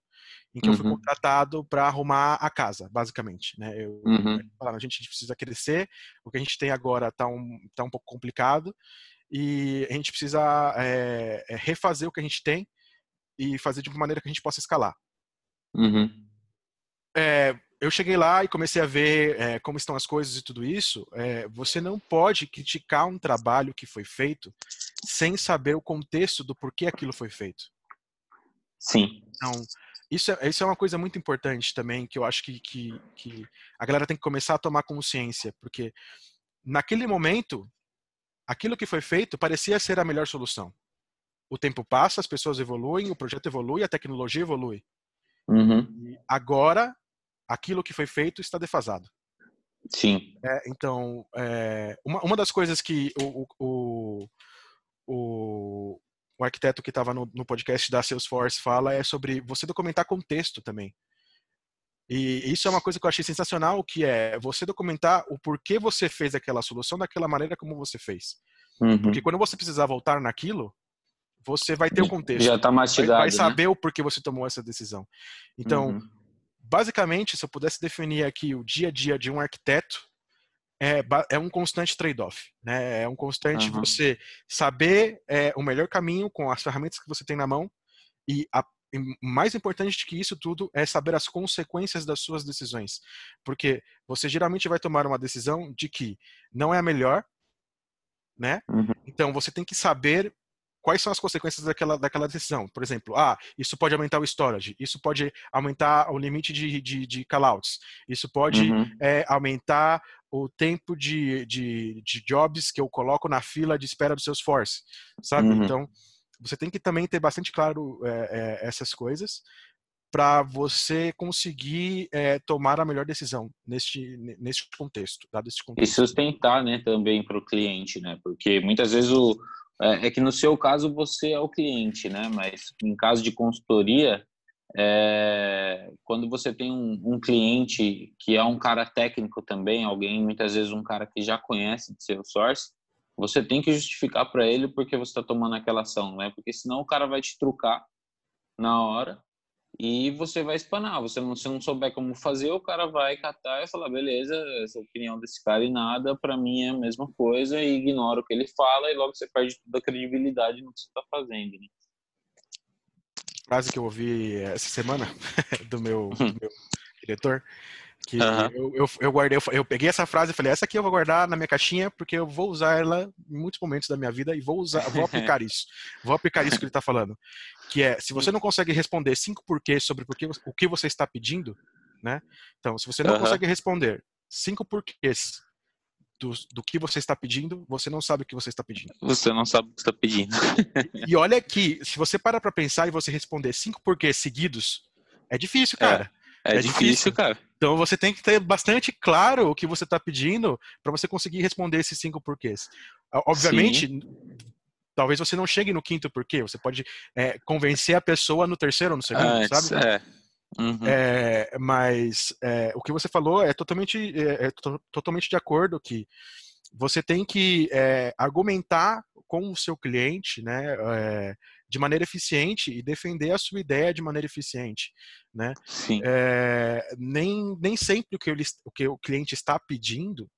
em que uhum. eu fui uhum. contratado para arrumar a casa, basicamente, né? Eu, uhum. a gente precisa crescer, o que a gente tem agora está um, tá um pouco complicado e a gente precisa é, refazer o que a gente tem e fazer de uma maneira que a gente possa escalar. Uhum. É, eu cheguei lá e comecei a ver é, como estão as coisas e tudo isso. você não pode criticar um trabalho que foi feito sem saber o contexto do porquê aquilo foi feito. Sim. Então, isso é, isso é uma coisa muito importante também, que eu acho que, que, que a galera tem que começar a tomar consciência, porque naquele momento aquilo que foi feito parecia ser a melhor solução. O tempo passa, as pessoas evoluem, o projeto evolui, a tecnologia evolui. Uhum. agora, aquilo que foi feito está defasado. Sim. É, então, é, uma, uma das coisas que o, o, o, o arquiteto que estava no, no podcast da Salesforce fala é sobre você documentar contexto também. E isso é uma coisa que eu achei sensacional, que é você documentar o porquê você fez aquela solução daquela maneira como você fez. Uhum. Porque quando você precisar voltar naquilo, você vai ter o contexto. Já está mastigado. Vai, vai saber né? o porquê você tomou essa decisão. Então, uhum. basicamente, se eu pudesse definir aqui o dia a dia de um arquiteto, é, é um constante trade-off. Né? É um constante uhum. você saber é, o melhor caminho com as ferramentas que você tem na mão e a mais importante que isso tudo é saber as consequências das suas decisões. Porque você geralmente vai tomar uma decisão de que não é a melhor, né? Uhum. Então você tem que saber quais são as consequências daquela, daquela decisão. Por exemplo, ah, isso pode aumentar o storage, isso pode aumentar o limite de, de, de callouts, isso pode uhum. é, aumentar o tempo de, de, de, jobs que eu coloco na fila de espera do Salesforce, sabe? Uhum. Então, você tem que também ter bastante claro é, é, essas coisas para você conseguir é, tomar a melhor decisão neste, neste contexto, contexto. E sustentar, né, também para o cliente, né? Porque muitas vezes o é, é, que no seu caso você é o cliente, né? Mas em caso de consultoria, é, quando você tem um, um, cliente que é um cara técnico também, alguém muitas vezes um cara que já conhece de seu source, você tem que justificar para ele porque você está tomando aquela ação, né? Porque senão o cara vai te trucar na hora e você vai espanar. Você não, se não souber como fazer, o cara vai catar e falar: beleza, essa opinião desse cara e nada, para mim é a mesma coisa, e ignora o que ele fala, e logo você perde toda a credibilidade no que você está fazendo. Né? Frase que eu ouvi essa semana do meu, do meu diretor que uhum. eu, eu, eu, guardei, eu, eu, peguei essa frase e falei, essa aqui eu vou guardar na minha caixinha, porque eu vou usar ela em muitos momentos da minha vida e vou usar, vou aplicar isso. Vou aplicar isso que ele está falando. Que é, se você não consegue responder cinco porquês sobre porque, o que você está pedindo, né? Então, se você não uhum. consegue responder cinco porquês do, do que você está pedindo, você não sabe o que você está pedindo. Você não sabe o que está pedindo. e, e olha aqui, se você para para pensar e você responder cinco porquês seguidos, é difícil, cara. É, é, é difícil, difícil, cara. Então você tem que ter bastante claro o que você está pedindo para você conseguir responder esses cinco porquês. Obviamente, Sim. talvez você não chegue no quinto porquê. Você pode é, convencer a pessoa no terceiro ou no segundo, ah, sabe? É. Uhum. É, mas é, o que você falou é totalmente, é, é totalmente de acordo que você tem que é, argumentar com o seu cliente, né, é, de maneira eficiente e defender a sua ideia de maneira eficiente, né? Sim. É, nem, nem sempre o que, ele, o que o cliente está pedindo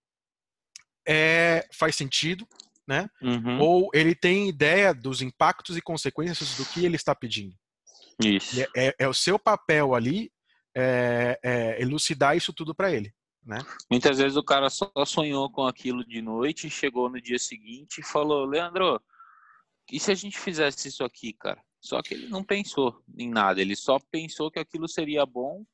é, faz sentido, né? Uhum. Ou ele tem ideia dos impactos e consequências do que ele está pedindo. Isso. É, é, é, o seu papel ali é, é elucidar isso tudo para ele. Né? Muitas vezes o cara só sonhou com aquilo de noite, chegou no dia seguinte e falou: Leandro, e se a gente fizesse isso aqui, cara? Só que ele não pensou em nada, ele só pensou que aquilo seria bom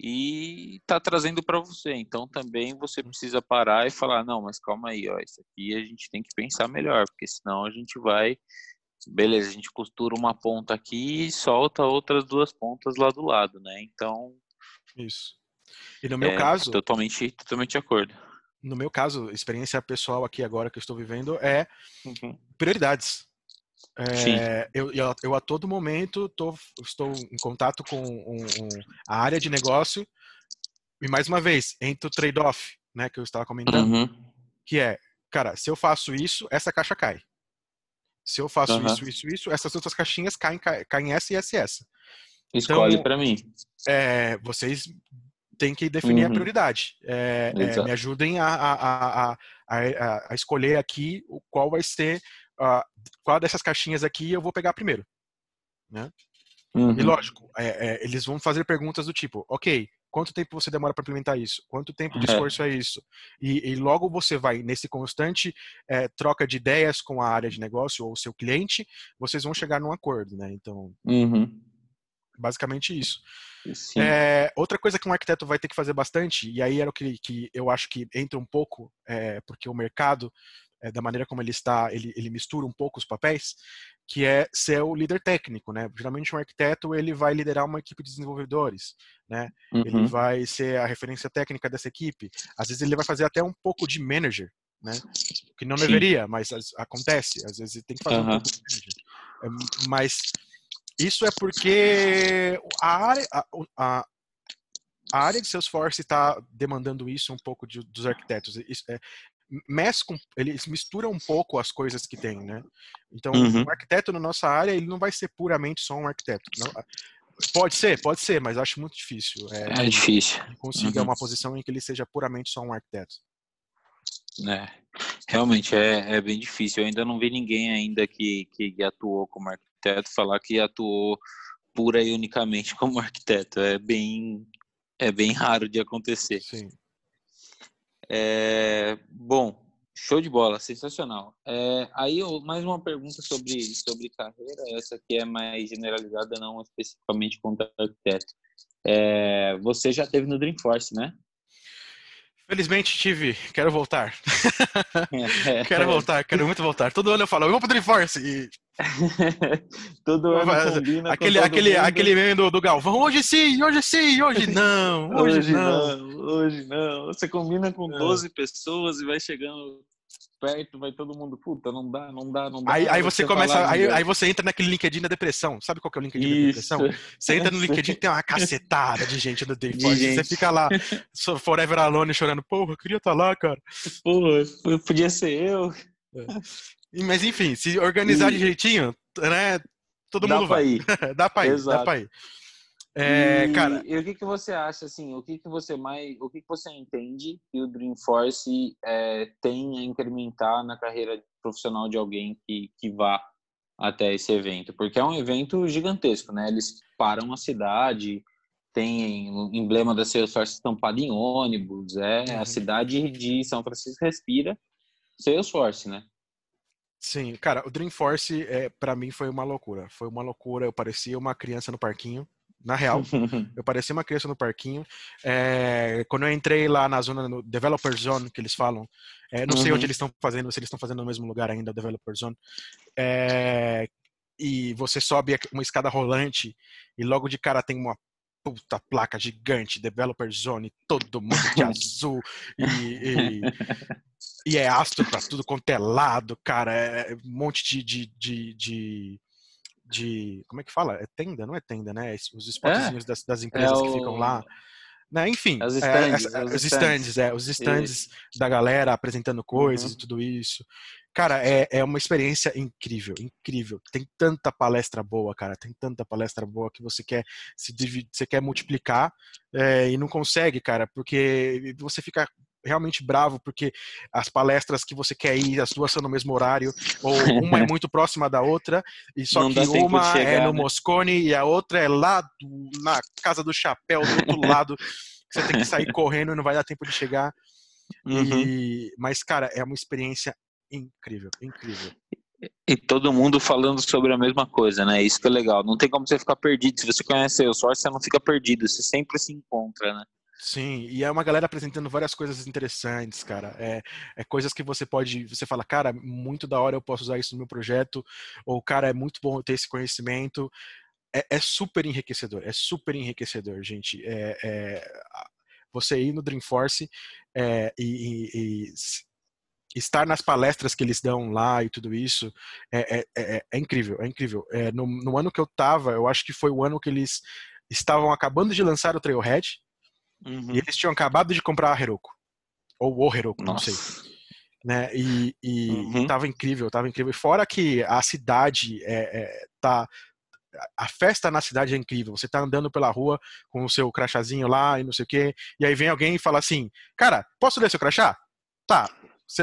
e tá trazendo para você. Então também você precisa parar e falar: não, mas calma aí, ó, isso aqui a gente tem que pensar melhor, porque senão a gente vai. Beleza, a gente costura uma ponta aqui e solta outras duas pontas lá do lado, né? Então. Isso. E no meu é, caso. Totalmente, totalmente de acordo. No meu caso, experiência pessoal aqui agora que eu estou vivendo é uhum. prioridades. É, eu, eu, eu, a todo momento tô, estou em contato com um, um, a área de negócio e mais uma vez entra o trade-off, né, que eu estava comentando, uhum. que é, cara, se eu faço isso, essa caixa cai. Se eu faço uhum. isso, isso, isso, essas outras caixinhas caem, caem, essa e essa e essa. Escolhe então, para mim. É, vocês têm que definir uhum. a prioridade. É, é, me ajudem a, a, a, a, escolher aqui qual vai ser qual dessas caixinhas aqui eu vou pegar primeiro, né? Uhum. E lógico, é, é, eles vão fazer perguntas do tipo, ok, quanto tempo você demora para implementar isso? Quanto tempo de é. esforço é, é isso? E, e, logo você vai nesse constante é, troca de ideias com a área de negócio ou o seu cliente, vocês vão chegar num acordo, né? Então, uhum. basicamente isso. É, outra coisa que um arquiteto vai ter que fazer bastante, e aí era o que, que eu acho que entra um pouco, é, porque o mercado é, da maneira como ele está, ele, ele mistura um pouco os papéis, que é ser o líder técnico, né? Geralmente um arquiteto ele vai liderar uma equipe de desenvolvedores, né? Uhum. Ele vai ser a referência técnica dessa equipe. Às vezes ele vai fazer até um pouco de manager, né? Que não Sim. deveria, mas acontece. Às vezes ele tem que fazer uhum. um pouco de manager. É, mas isso é porque a área, a, a, a área de Salesforce está demandando isso um pouco de, dos arquitetos. Isso, é, mesclam, eles misturam um pouco as coisas que tem, né? Então, uhum. um arquiteto na nossa área, ele não vai ser puramente só um arquiteto. Não, pode ser, pode ser, mas acho muito difícil. É, é difícil. Consiga uhum. uma posição em que ele seja puramente só um arquiteto. É, realmente é, é bem difícil. Eu ainda não vi ninguém ainda que, que atuou como arquiteto falar que atuou pura e unicamente como arquiteto. É bem, é bem raro de acontecer. Sim. É, bom, Show de bola, sensacional. É, aí, mais uma pergunta sobre, sobre carreira, essa aqui é mais generalizada, não especificamente contra arquiteto. É, você já teve no Dreamforce, né? Felizmente tive, quero voltar. quero voltar, quero muito voltar. Todo ano eu falo, eu vou pro Dreamforce e todo ano combina aquele aquele mundo. aquele meme do, do Galvão, hoje sim, hoje sim, hoje não, hoje, hoje não. não. Hoje não. Você combina com 12 é. pessoas e vai chegando perto, vai todo mundo, puta, não dá, não dá, não dá. Aí, aí você começa, aí, aí, você entra naquele LinkedIn da depressão. Sabe qual que é o LinkedIn Isso. da depressão? Você entra no LinkedIn tem uma cacetada de gente no Dayforce. Você fica lá, forever alone, chorando, porra, eu queria estar tá lá, cara. Porra, podia ser eu. É. Mas enfim, se organizar e... direitinho, né? Todo dá mundo vai. Ir. dá pra ir, Exato. dá pra ir. É, e, cara, e o que, que você acha assim? O que, que você mais, o que, que você entende que o Dreamforce é, tem a incrementar na carreira profissional de alguém que, que vá até esse evento? Porque é um evento gigantesco, né? Eles param a cidade, tem o emblema da Salesforce estampado em ônibus, é uhum. a cidade de São Francisco respira Salesforce, né? Sim, cara, o Dreamforce é para mim foi uma loucura. Foi uma loucura. Eu parecia uma criança no parquinho na real. eu parecia uma criança no parquinho. É, quando eu entrei lá na zona, no Developer Zone, que eles falam, é, não uhum. sei onde uhum. eles estão fazendo, se eles estão fazendo no mesmo lugar ainda, o Developer Zone. É, e você sobe uma escada rolante e logo de cara tem uma puta placa gigante, Developer Zone, todo mundo de azul e, e, e, é astro pra tudo quanto é lado, cara, é um monte de, de, de, de de. Como é que fala? É tenda? Não é tenda, né? Os spotzinhos é, das, das, é empresas é o... que ficam lá. Né? Enfim, os stands, é, os stands, é, os stands da galera apresentando coisas uhum. e tudo isso. Cara, é, é uma experiência incrível, incrível. Tem tanta palestra boa, cara, tem tanta palestra boa que você quer se dividir, você quer multiplicar é, e não consegue, cara, porque você fica realmente bravo porque as palestras que você quer ir, as duas são no mesmo horário, ou uma é muito próxima da outra, e só Não que uma chegar, é no né? Moscone e a outra é lá do, na Casa do Chapéu, do outro lado, você tem que sair correndo e não vai dar tempo de chegar. Uhum. E, mas, cara, é uma experiência incrível, incrível. E todo mundo falando sobre a mesma coisa, né? Isso que é legal. Não tem como você ficar perdido. Se você conhece o Source, você não fica perdido. Você sempre se encontra, né? Sim, e é uma galera apresentando várias coisas interessantes, cara. É, é coisas que você pode, você fala, cara, muito da hora eu posso usar isso no meu projeto, ou cara, é muito bom ter esse conhecimento. É, é super enriquecedor, é super enriquecedor, gente. É, é você ir no Dreamforce é, e, e, e, estar nas palestras que eles dão lá e tudo isso é, é, é, é incrível, é incrível. No, no ano que eu tava, eu acho que foi o ano que eles estavam acabando de lançar o Trailhead, Uhum. E eles tinham acabado de comprar a Heroku. Ou o Heroku, Nossa. não sei. Né? E, e, uhum. tava incrível, tava incrível. E fora que a cidade é, é, tá. A festa na cidade é incrível. Você tá andando pela rua com o seu crachazinho lá e não sei o quê. E aí vem alguém e fala assim: Cara, posso ler seu crachá? Tá.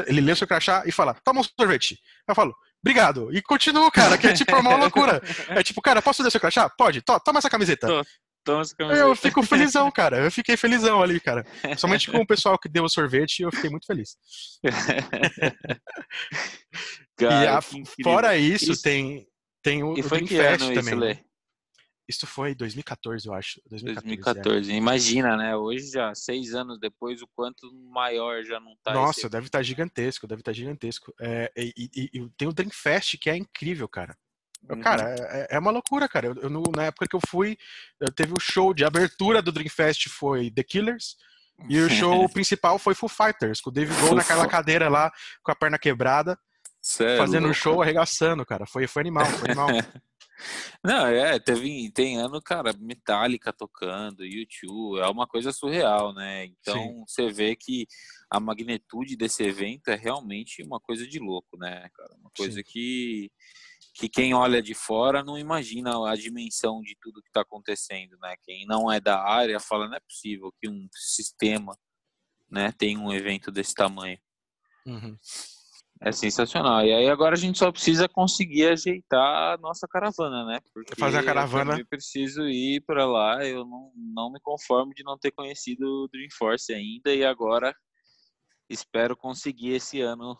Ele lê seu crachá e fala: Toma um sorvete. Eu falo: Obrigado. E continua, cara, que é tipo uma loucura. É tipo, cara, posso ler seu crachá? Pode, toma essa camiseta. Toma Eu fico felizão, cara. Eu fiquei felizão ali, cara. Somente com o pessoal que deu o sorvete, eu fiquei muito feliz. cara, e a, fora isso, isso, tem, tem o, e foi o que Fest ano também. Isso, Lê? Isso foi 2014, eu acho. 2014. 2014. É. Imagina, né? Hoje já, seis anos depois, o quanto maior já não tá. Nossa, esse... deve estar tá gigantesco, deve estar tá gigantesco. É, e, e, e, tem o Dreamfest, que é incrível, cara. Uhum. Cara, é, é, uma loucura, cara. Eu, eu, na época que eu fui, eu teve o show de abertura do Dreamfest foi The Killers. E o show principal foi Foo Fighters, com o David Gold naquela cadeira lá, com a perna quebrada, fazendo um show arregaçando, cara. Foi, foi animal, foi animal. Não, é, teve, tem ano, cara, Metallica tocando, YouTube, é uma coisa surreal, né? Então Sim. você vê que a magnitude desse evento é realmente uma coisa de louco, né, cara? Uma coisa Sim. que que quem olha de fora não imagina a dimensão de tudo que está acontecendo, né? Quem não é da área fala não é possível que um sistema, né, tenha um evento desse tamanho. Uhum. É sensacional. E aí agora a gente só precisa conseguir ajeitar a nossa caravana, né? Porque fazer a caravana. Eu preciso ir para lá. Eu não, não me conformo de não ter conhecido o Dreamforce ainda e agora espero conseguir esse ano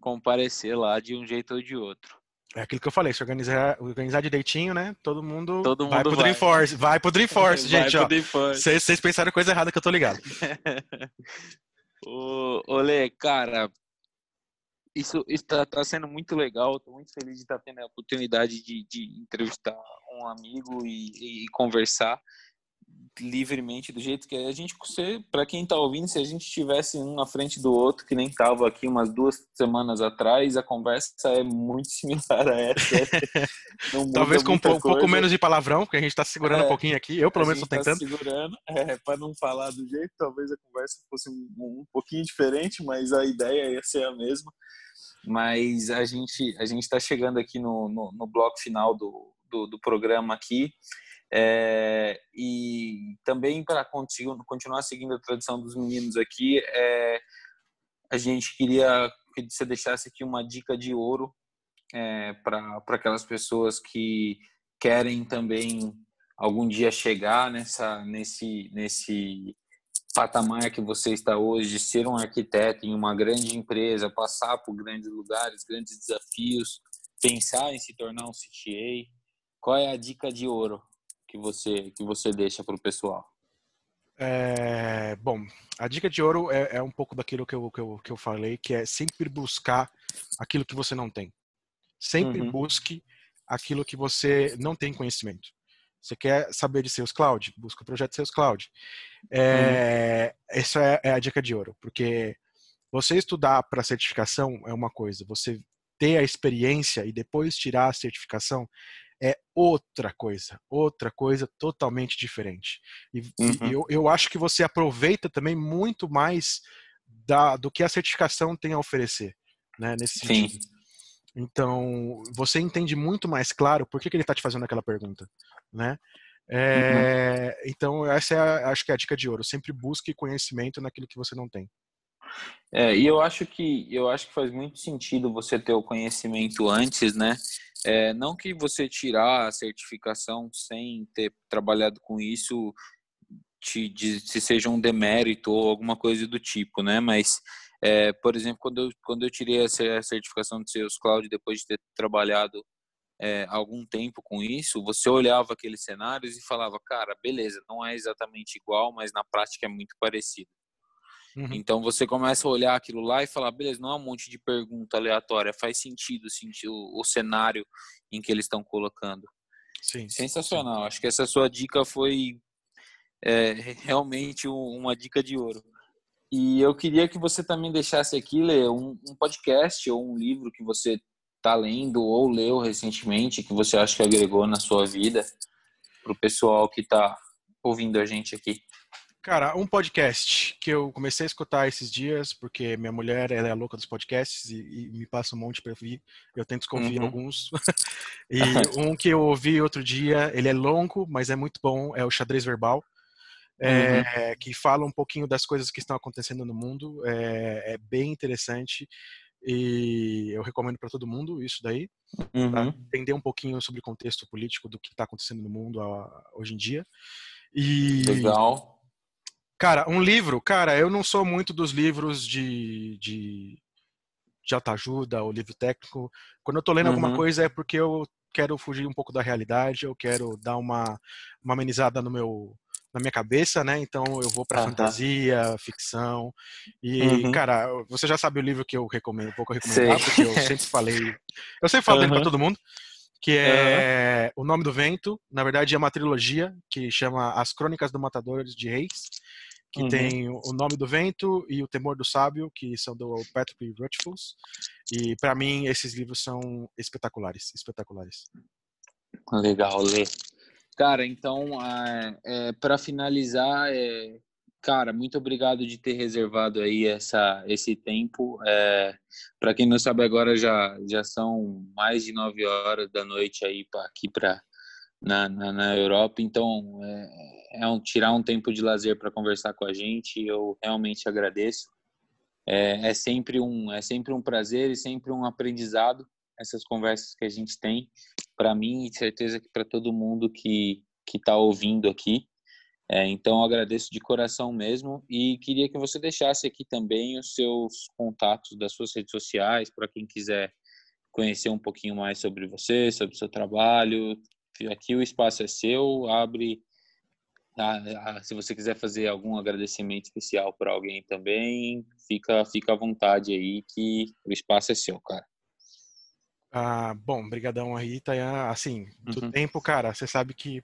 comparecer lá de um jeito ou de outro. É aquilo que eu falei, se organizar, organizar direitinho, né? Todo mundo, Todo mundo vai pro Dreamforce. Vai pro Dreamforce, gente, vai ó. Dreamforce. Vocês, vocês pensaram coisa errada que eu tô ligado. ô, Olê, cara, isso está tá sendo muito legal. Estou muito feliz de estar tendo a oportunidade de, de entrevistar um amigo e, e, conversar livremente do jeito que é. a gente para quem está ouvindo se a gente estivesse um na frente do outro que nem estava aqui umas duas semanas atrás a conversa é muito similar a essa. Talvez com um pouco, pouco, menos de palavrão porque a gente está segurando é, um pouquinho aqui eu pelo menos estou tá tentando. segurando é, para não falar do jeito talvez a conversa fosse um, um pouquinho diferente mas a ideia ia ser a mesma. Mas a gente a gente está chegando aqui no, no, no bloco final do, do, do programa aqui é, e também para continuar seguindo a tradição dos meninos aqui, é, a gente queria que você deixasse aqui uma dica de ouro é, para aquelas pessoas que querem também algum dia chegar nessa nesse nesse patamar que você está hoje ser um arquiteto em uma grande empresa, passar por grandes lugares, grandes desafios, pensar em se tornar um CTA. Qual é a dica de ouro que você que você deixa para o pessoal? É, bom, a dica de ouro é, é, um pouco daquilo que eu, que, eu, que eu falei, que é sempre buscar aquilo que você não tem. Sempre uhum. busque aquilo que você não tem conhecimento. Você quer saber de Sales Cloud? Busca o projeto Sales Cloud. É, uhum. Essa é, é a dica de ouro, porque você estudar para certificação é uma coisa, você ter a experiência e depois tirar a certificação é outra coisa, outra coisa totalmente diferente. E, uhum. e eu, eu acho que você aproveita também muito mais da, do que a certificação tem a oferecer, né, nesse Sim. sentido. Então, você entende muito mais claro por que, que ele está te fazendo aquela pergunta, né? É, uhum. Então, essa é, a, acho que é a dica de ouro. Sempre busque conhecimento naquilo que você não tem. É, e eu acho que eu acho que faz muito sentido você ter o conhecimento antes, né? É, não que você tirar a certificação sem ter trabalhado com isso te, de, se seja um demérito ou alguma coisa do tipo, né? Mas, é, por exemplo, quando eu, quando eu tirei a certificação de Sales Cloud depois de ter trabalhado é, algum tempo com isso, você olhava aqueles cenários e falava, cara, beleza, não é exatamente igual, mas na prática é muito parecido. Uhum. Então você começa a olhar aquilo lá e falar, beleza, não é um monte de pergunta aleatória, faz sentido o cenário em que eles estão colocando. Sim. Sensacional. Sim. Acho que essa sua dica foi é, realmente uma dica de ouro. E eu queria que você também deixasse aqui, Lê, um, um podcast ou um livro que você está lendo ou leu recentemente, que você acha que agregou na sua vida, para o pessoal que está ouvindo a gente aqui. Cara, um podcast que eu comecei a escutar esses dias, porque minha mulher ela é louca dos podcasts e, e me passa um monte para ouvir. Eu tento escolher uhum. alguns. e um que eu ouvi outro dia, ele é longo, mas é muito bom, é o Xadrez Verbal. É, uhum. que fala um pouquinho das coisas que estão acontecendo no mundo. É, é bem interessante e eu recomendo para todo mundo isso daí, uhum. para entender um pouquinho sobre o contexto político do que está acontecendo no mundo hoje em dia. E, Legal. Cara, um livro, cara, eu não sou muito dos livros de, de, de autoajuda ou livro técnico. Quando eu tô lendo uhum. alguma coisa é porque eu quero fugir um pouco da realidade, eu quero dar uma, uma amenizada no meu, na minha cabeça, né? Então eu vou para uhum. fantasia, ficção. E, uhum. cara, você já sabe o livro que eu recomendo, pouco recomendar, porque eu sempre falei. Eu sempre falo uhum. para todo mundo, que é O Nome do Vento. Na verdade, é uma trilogia que chama As Crônicas do Matador de Reis que uhum. tem O Nome do Vento e O Temor do Sábio, que são do Patrick Rothfuss. E para mim esses livros são espetaculares, espetaculares. Legal, Lê. Cara, então, é, é para finalizar, é, cara, muito obrigado de ter reservado aí essa, esse tempo. É, para quem não sabe agora, já, já são mais de nove horas da noite aí pra, aqui para na, na, na, Europa, então é, é um, tirar um tempo de lazer para conversar com a gente, eu realmente agradeço. É, é, sempre um, é sempre um prazer e sempre um aprendizado essas conversas que a gente tem, para mim e certeza que para todo mundo que está ouvindo aqui. É, então, agradeço de coração mesmo e queria que você deixasse aqui também os seus contatos das suas redes sociais para quem quiser conhecer um pouquinho mais sobre você, sobre o seu trabalho. Aqui o espaço é seu, abre. se você quiser fazer algum agradecimento especial para alguém também, fica, fica à vontade aí que o espaço é seu, cara. Ah, bom, brigadão aí, Tayan. Assim, do uhum. tempo, cara, você sabe que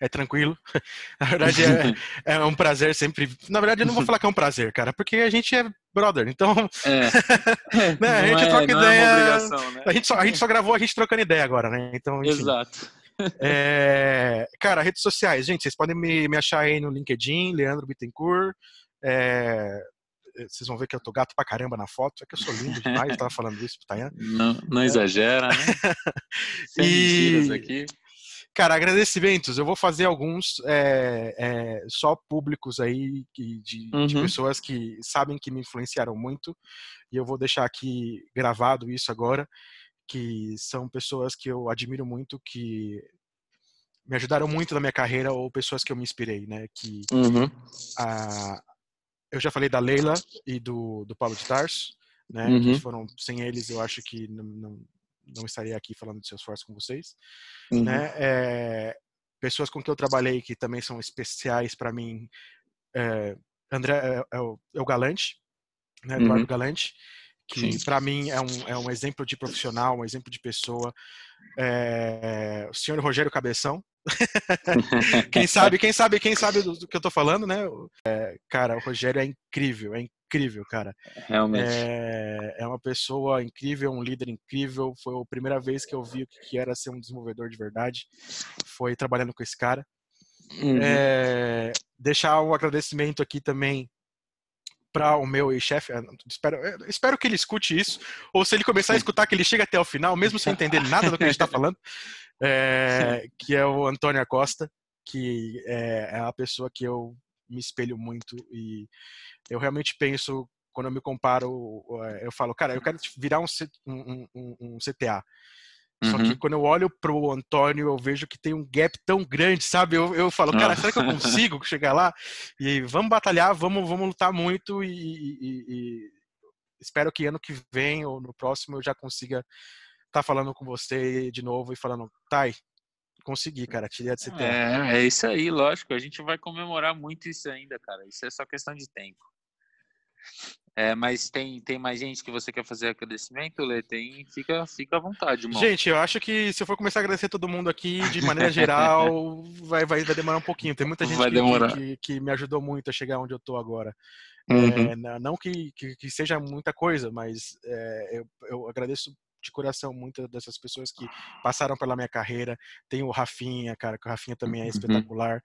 é tranquilo. Na verdade, é, é, um prazer sempre. Na verdade, eu não vou falar que é um prazer, cara, porque a gente é brother. Então, é. né, a gente é, troca é ideia. né? a, gente só, a gente só gravou a gente trocando ideia agora, né? Então, enfim. Exato. É, cara, redes sociais, gente, vocês podem me, me achar aí no LinkedIn, Leandro Bittencourt. É, vocês vão ver que eu tô gato pra caramba na foto, é que eu sou lindo demais, eu tava falando isso pro Tayan. Não, não exagera, né? Sem e... mentiras aqui. Cara, agradecimentos. Eu vou fazer alguns é, é, só públicos aí de, uhum. de, pessoas que sabem que me influenciaram muito. E eu vou deixar aqui gravado isso agora, que são pessoas que eu admiro muito, que me ajudaram muito na minha carreira ou pessoas que eu me inspirei, né? Que uhum. a, eu já falei da Leila e do, do Paulo de Tarso, né? Uhum. Que foram sem eles, eu acho que não, não não estaria aqui falando de Salesforce com vocês. Uhum. Né? É, pessoas com que eu trabalhei que também são especiais para mim, é, André é, é, o, é o Galante, né? Eduardo uhum. Galante, que para mim é um, é um exemplo de profissional, um exemplo de pessoa. É, o senhor Rogério Cabeção. quem sabe, quem sabe, quem sabe do, do que eu tô falando, né? É, cara, o Rogério é incrível, é incrível, cara. Realmente. É, é, uma pessoa incrível, um líder incrível. Foi a primeira vez que eu vi o que era ser um desenvolvedor de verdade. Foi trabalhando com esse cara. Uhum. É, deixar um agradecimento aqui também para o meu chefe. Eh, espero, espero que ele escute isso, ou se ele começar a escutar, que ele chegue até o final, mesmo sem entender nada do que a gente está falando, é, que é o Antônio Acosta, que é, é a pessoa que eu me espelho muito e eu realmente penso quando eu me comparo, eu falo, cara, eu quero virar um, um, um, um CTA. Só que uhum. quando eu olho pro Antônio, eu vejo que tem um gap tão grande, sabe? Eu, eu falo, cara, será que eu consigo chegar lá? E vamos batalhar, vamos, vamos lutar muito e, e, e espero que ano que vem ou no próximo eu já consiga estar tá falando com você de novo e falando, Thay, consegui, cara, tirei a CTA. É, é isso aí, lógico. A gente vai comemorar muito isso ainda, cara. Isso é só questão de tempo. É, mas tem, tem mais gente que você quer fazer agradecimento, Lê? Tem, fica, fica à vontade, irmão. Gente, eu acho que se eu for começar a agradecer todo mundo aqui, de maneira geral, vai, vai, vai demorar um pouquinho. Tem muita gente que, que, que, me ajudou muito a chegar onde eu tô agora. Uhum. É, não que, que, que, seja muita coisa, mas é, eu, eu agradeço de coração muitas dessas pessoas que passaram pela minha carreira. Tem o Rafinha, cara, que o Rafinha também é uhum. espetacular.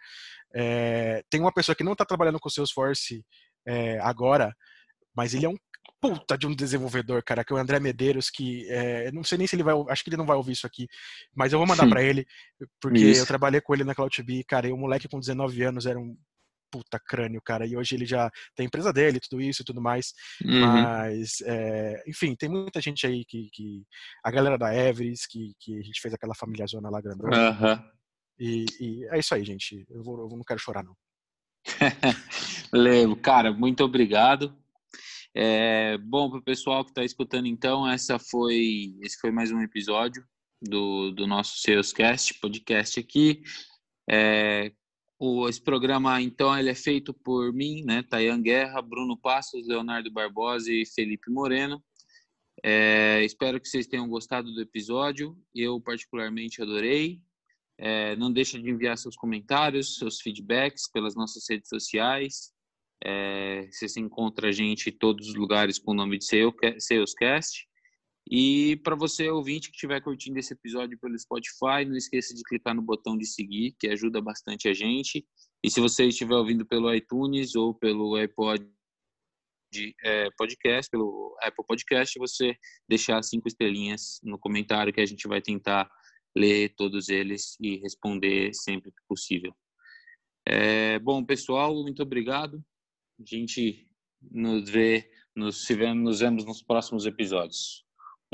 É, tem uma pessoa que não está trabalhando com o Salesforce é, agora, mas ele é um puta de um desenvolvedor, cara, que é o André Medeiros, que é, não sei nem se ele vai, acho que ele não vai ouvir isso aqui, mas eu vou mandar para ele, porque isso. eu trabalhei com ele na CloudTV, cara, e o moleque com 19 anos era um puta crânio, cara, e hoje ele já tem empresa dele, tudo isso e tudo mais, uhum. mas, é, enfim, tem muita gente aí que, que a galera da Everest, que, que a gente fez aquela família zona lá grandona, uhum. e, e, é isso aí, gente, eu, vou, eu não quero chorar, não. Leo, cara, muito obrigado. É, bom, para o pessoal que está escutando, então, essa foi, esse foi mais um episódio do, do nosso Salescast, podcast aqui. É, o, esse programa, então, ele é feito por mim, né, Tayan Guerra, Bruno Passos, Leonardo Barbosa e Felipe Moreno. É, espero que vocês tenham gostado do episódio. Eu, particularmente, adorei. É, não deixe de enviar seus comentários, seus feedbacks pelas nossas redes sociais. É, você se encontra a gente em todos os lugares com o nome de Salescast. E para você, ouvinte, que estiver curtindo esse episódio pelo Spotify, não esqueça de clicar no botão de seguir, que ajuda bastante a gente. E se você estiver ouvindo pelo iTunes ou pelo iPod de, é, podcast, pelo Apple Podcast, você deixar cinco estrelinhas no comentário que a gente vai tentar ler todos eles e responder sempre que possível. É, bom, pessoal, muito obrigado. A gente nos vê, nos, nos vemos nos próximos episódios.